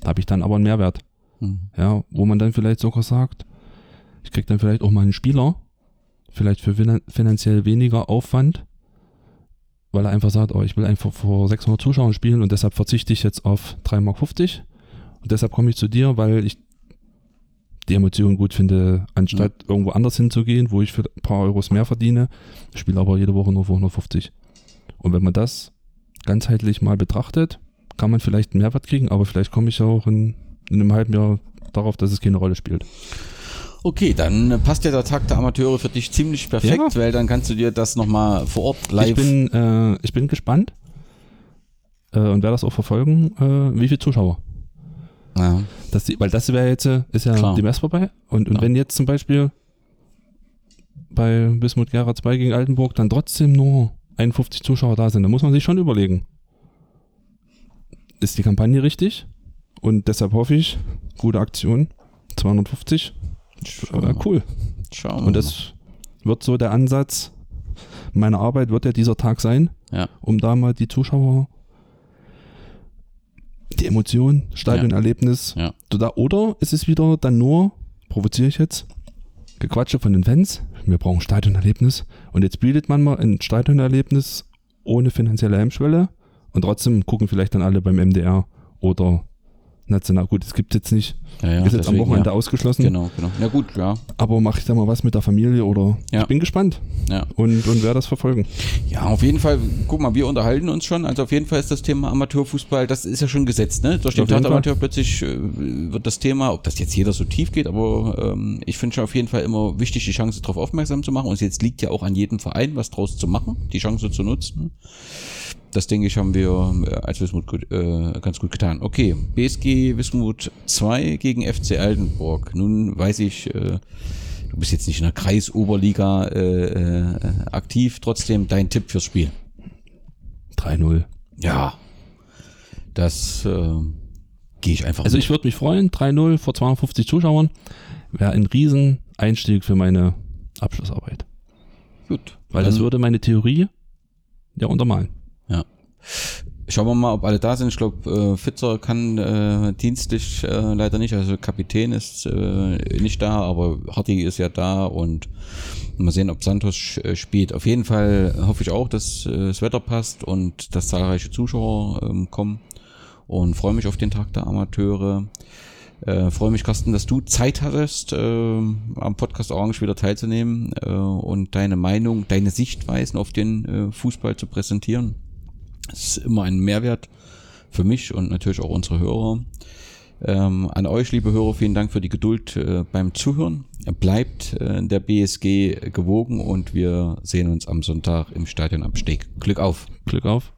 da habe ich dann aber einen Mehrwert. Mhm. Ja, wo man dann vielleicht sogar sagt, ich krieg dann vielleicht auch mal einen Spieler, vielleicht für finan- finanziell weniger Aufwand, weil er einfach sagt, oh, ich will einfach vor 600 Zuschauern spielen und deshalb verzichte ich jetzt auf 3,50 Mark und deshalb komme ich zu dir, weil ich die Emotionen gut finde, anstatt irgendwo anders hinzugehen, wo ich für ein paar Euros mehr verdiene, spiele aber jede Woche nur für 150. Und wenn man das ganzheitlich mal betrachtet, kann man vielleicht einen Mehrwert kriegen, aber vielleicht komme ich auch in, in einem halben Jahr darauf, dass es keine Rolle spielt. Okay, dann passt ja der Tag der Amateure für dich ziemlich perfekt, Ja. weil dann kannst du dir das nochmal vor Ort live. Ich bin, äh, ich bin gespannt äh, und werde das auch verfolgen, äh, wie viele Zuschauer. ja. Das, weil das wäre jetzt, äh, ist ja Klar. die Mess vorbei. Und, und Klar. wenn jetzt zum Beispiel bei Bismut Gera 2 gegen Altenburg dann trotzdem nur 51 Zuschauer da sind, dann muss man sich schon überlegen, ist die Kampagne richtig? Und deshalb hoffe ich, gute Aktion, 250, Mal. cool. Schauen Und das wird so der Ansatz meiner Arbeit, wird ja dieser Tag sein, Ja. um da mal die Zuschauer, die Emotion, Stadionerlebnis, Ja. da, oder ist es wieder dann nur, provoziere ich jetzt, Gequatsche von den Fans, wir brauchen Stadionerlebnis. Und jetzt bietet man mal ein Stadionerlebnis ohne finanzielle Hemmschwelle und trotzdem gucken vielleicht dann alle beim MDR oder national. Gut, es gibt jetzt nicht. Ja, ja, ist jetzt am deswegen, Wochenende ja. ausgeschlossen. Genau, genau. Na gut, ja. Aber mache ich da mal was mit der Familie oder Ja. ich bin gespannt Ja. und, und werde das verfolgen. Ja, auf jeden Fall, guck mal, wir unterhalten uns schon. Also auf jeden Fall ist das Thema Amateurfußball, das ist ja schon gesetzt, ne? Durch den Auf jeden Tat Fall. Amateur plötzlich äh, wird das Thema, ob das jetzt jeder so tief geht, aber ähm, ich finde schon auf jeden Fall immer wichtig, die Chance darauf aufmerksam zu machen. Und jetzt liegt ja auch an jedem Verein, was draus zu machen, die Chance zu nutzen. Das denke ich, haben wir als Wismut gut, äh, ganz gut getan. Okay, BSG Wismut 2 gegen FC Altenburg. Nun weiß ich, äh, du bist jetzt nicht in der Kreisoberliga äh, äh, aktiv, trotzdem dein Tipp fürs Spiel. 3-0. Ja, das äh, gehe ich einfach Also mit. ich würde mich freuen, 3-0 vor 250 Zuschauern. Wäre ein riesen Einstieg für meine Abschlussarbeit. gut. Weil das würde meine Theorie ja untermalen. Schauen wir mal, ob alle da sind. Ich glaube, äh, Fitzer kann äh, dienstlich äh, leider nicht. Also Kapitän ist äh, nicht da, aber Hartig ist ja da und mal sehen, ob Santos äh, spielt. Auf jeden Fall hoffe ich auch, dass äh, das Wetter passt und dass zahlreiche Zuschauer ähm, kommen und freue mich auf den Tag der Amateure. Äh, freue mich, Carsten, dass du Zeit hattest, äh, am Podcast Orange wieder teilzunehmen äh, und deine Meinung, deine Sichtweisen auf den äh, Fußball zu präsentieren. Das ist immer ein Mehrwert für mich und natürlich auch unsere Hörer. Ähm, an euch, liebe Hörer, vielen Dank für die Geduld äh, beim Zuhören. Bleibt äh, der BSG gewogen und wir sehen uns am Sonntag im Stadion am Steg. Glück auf! Glück auf.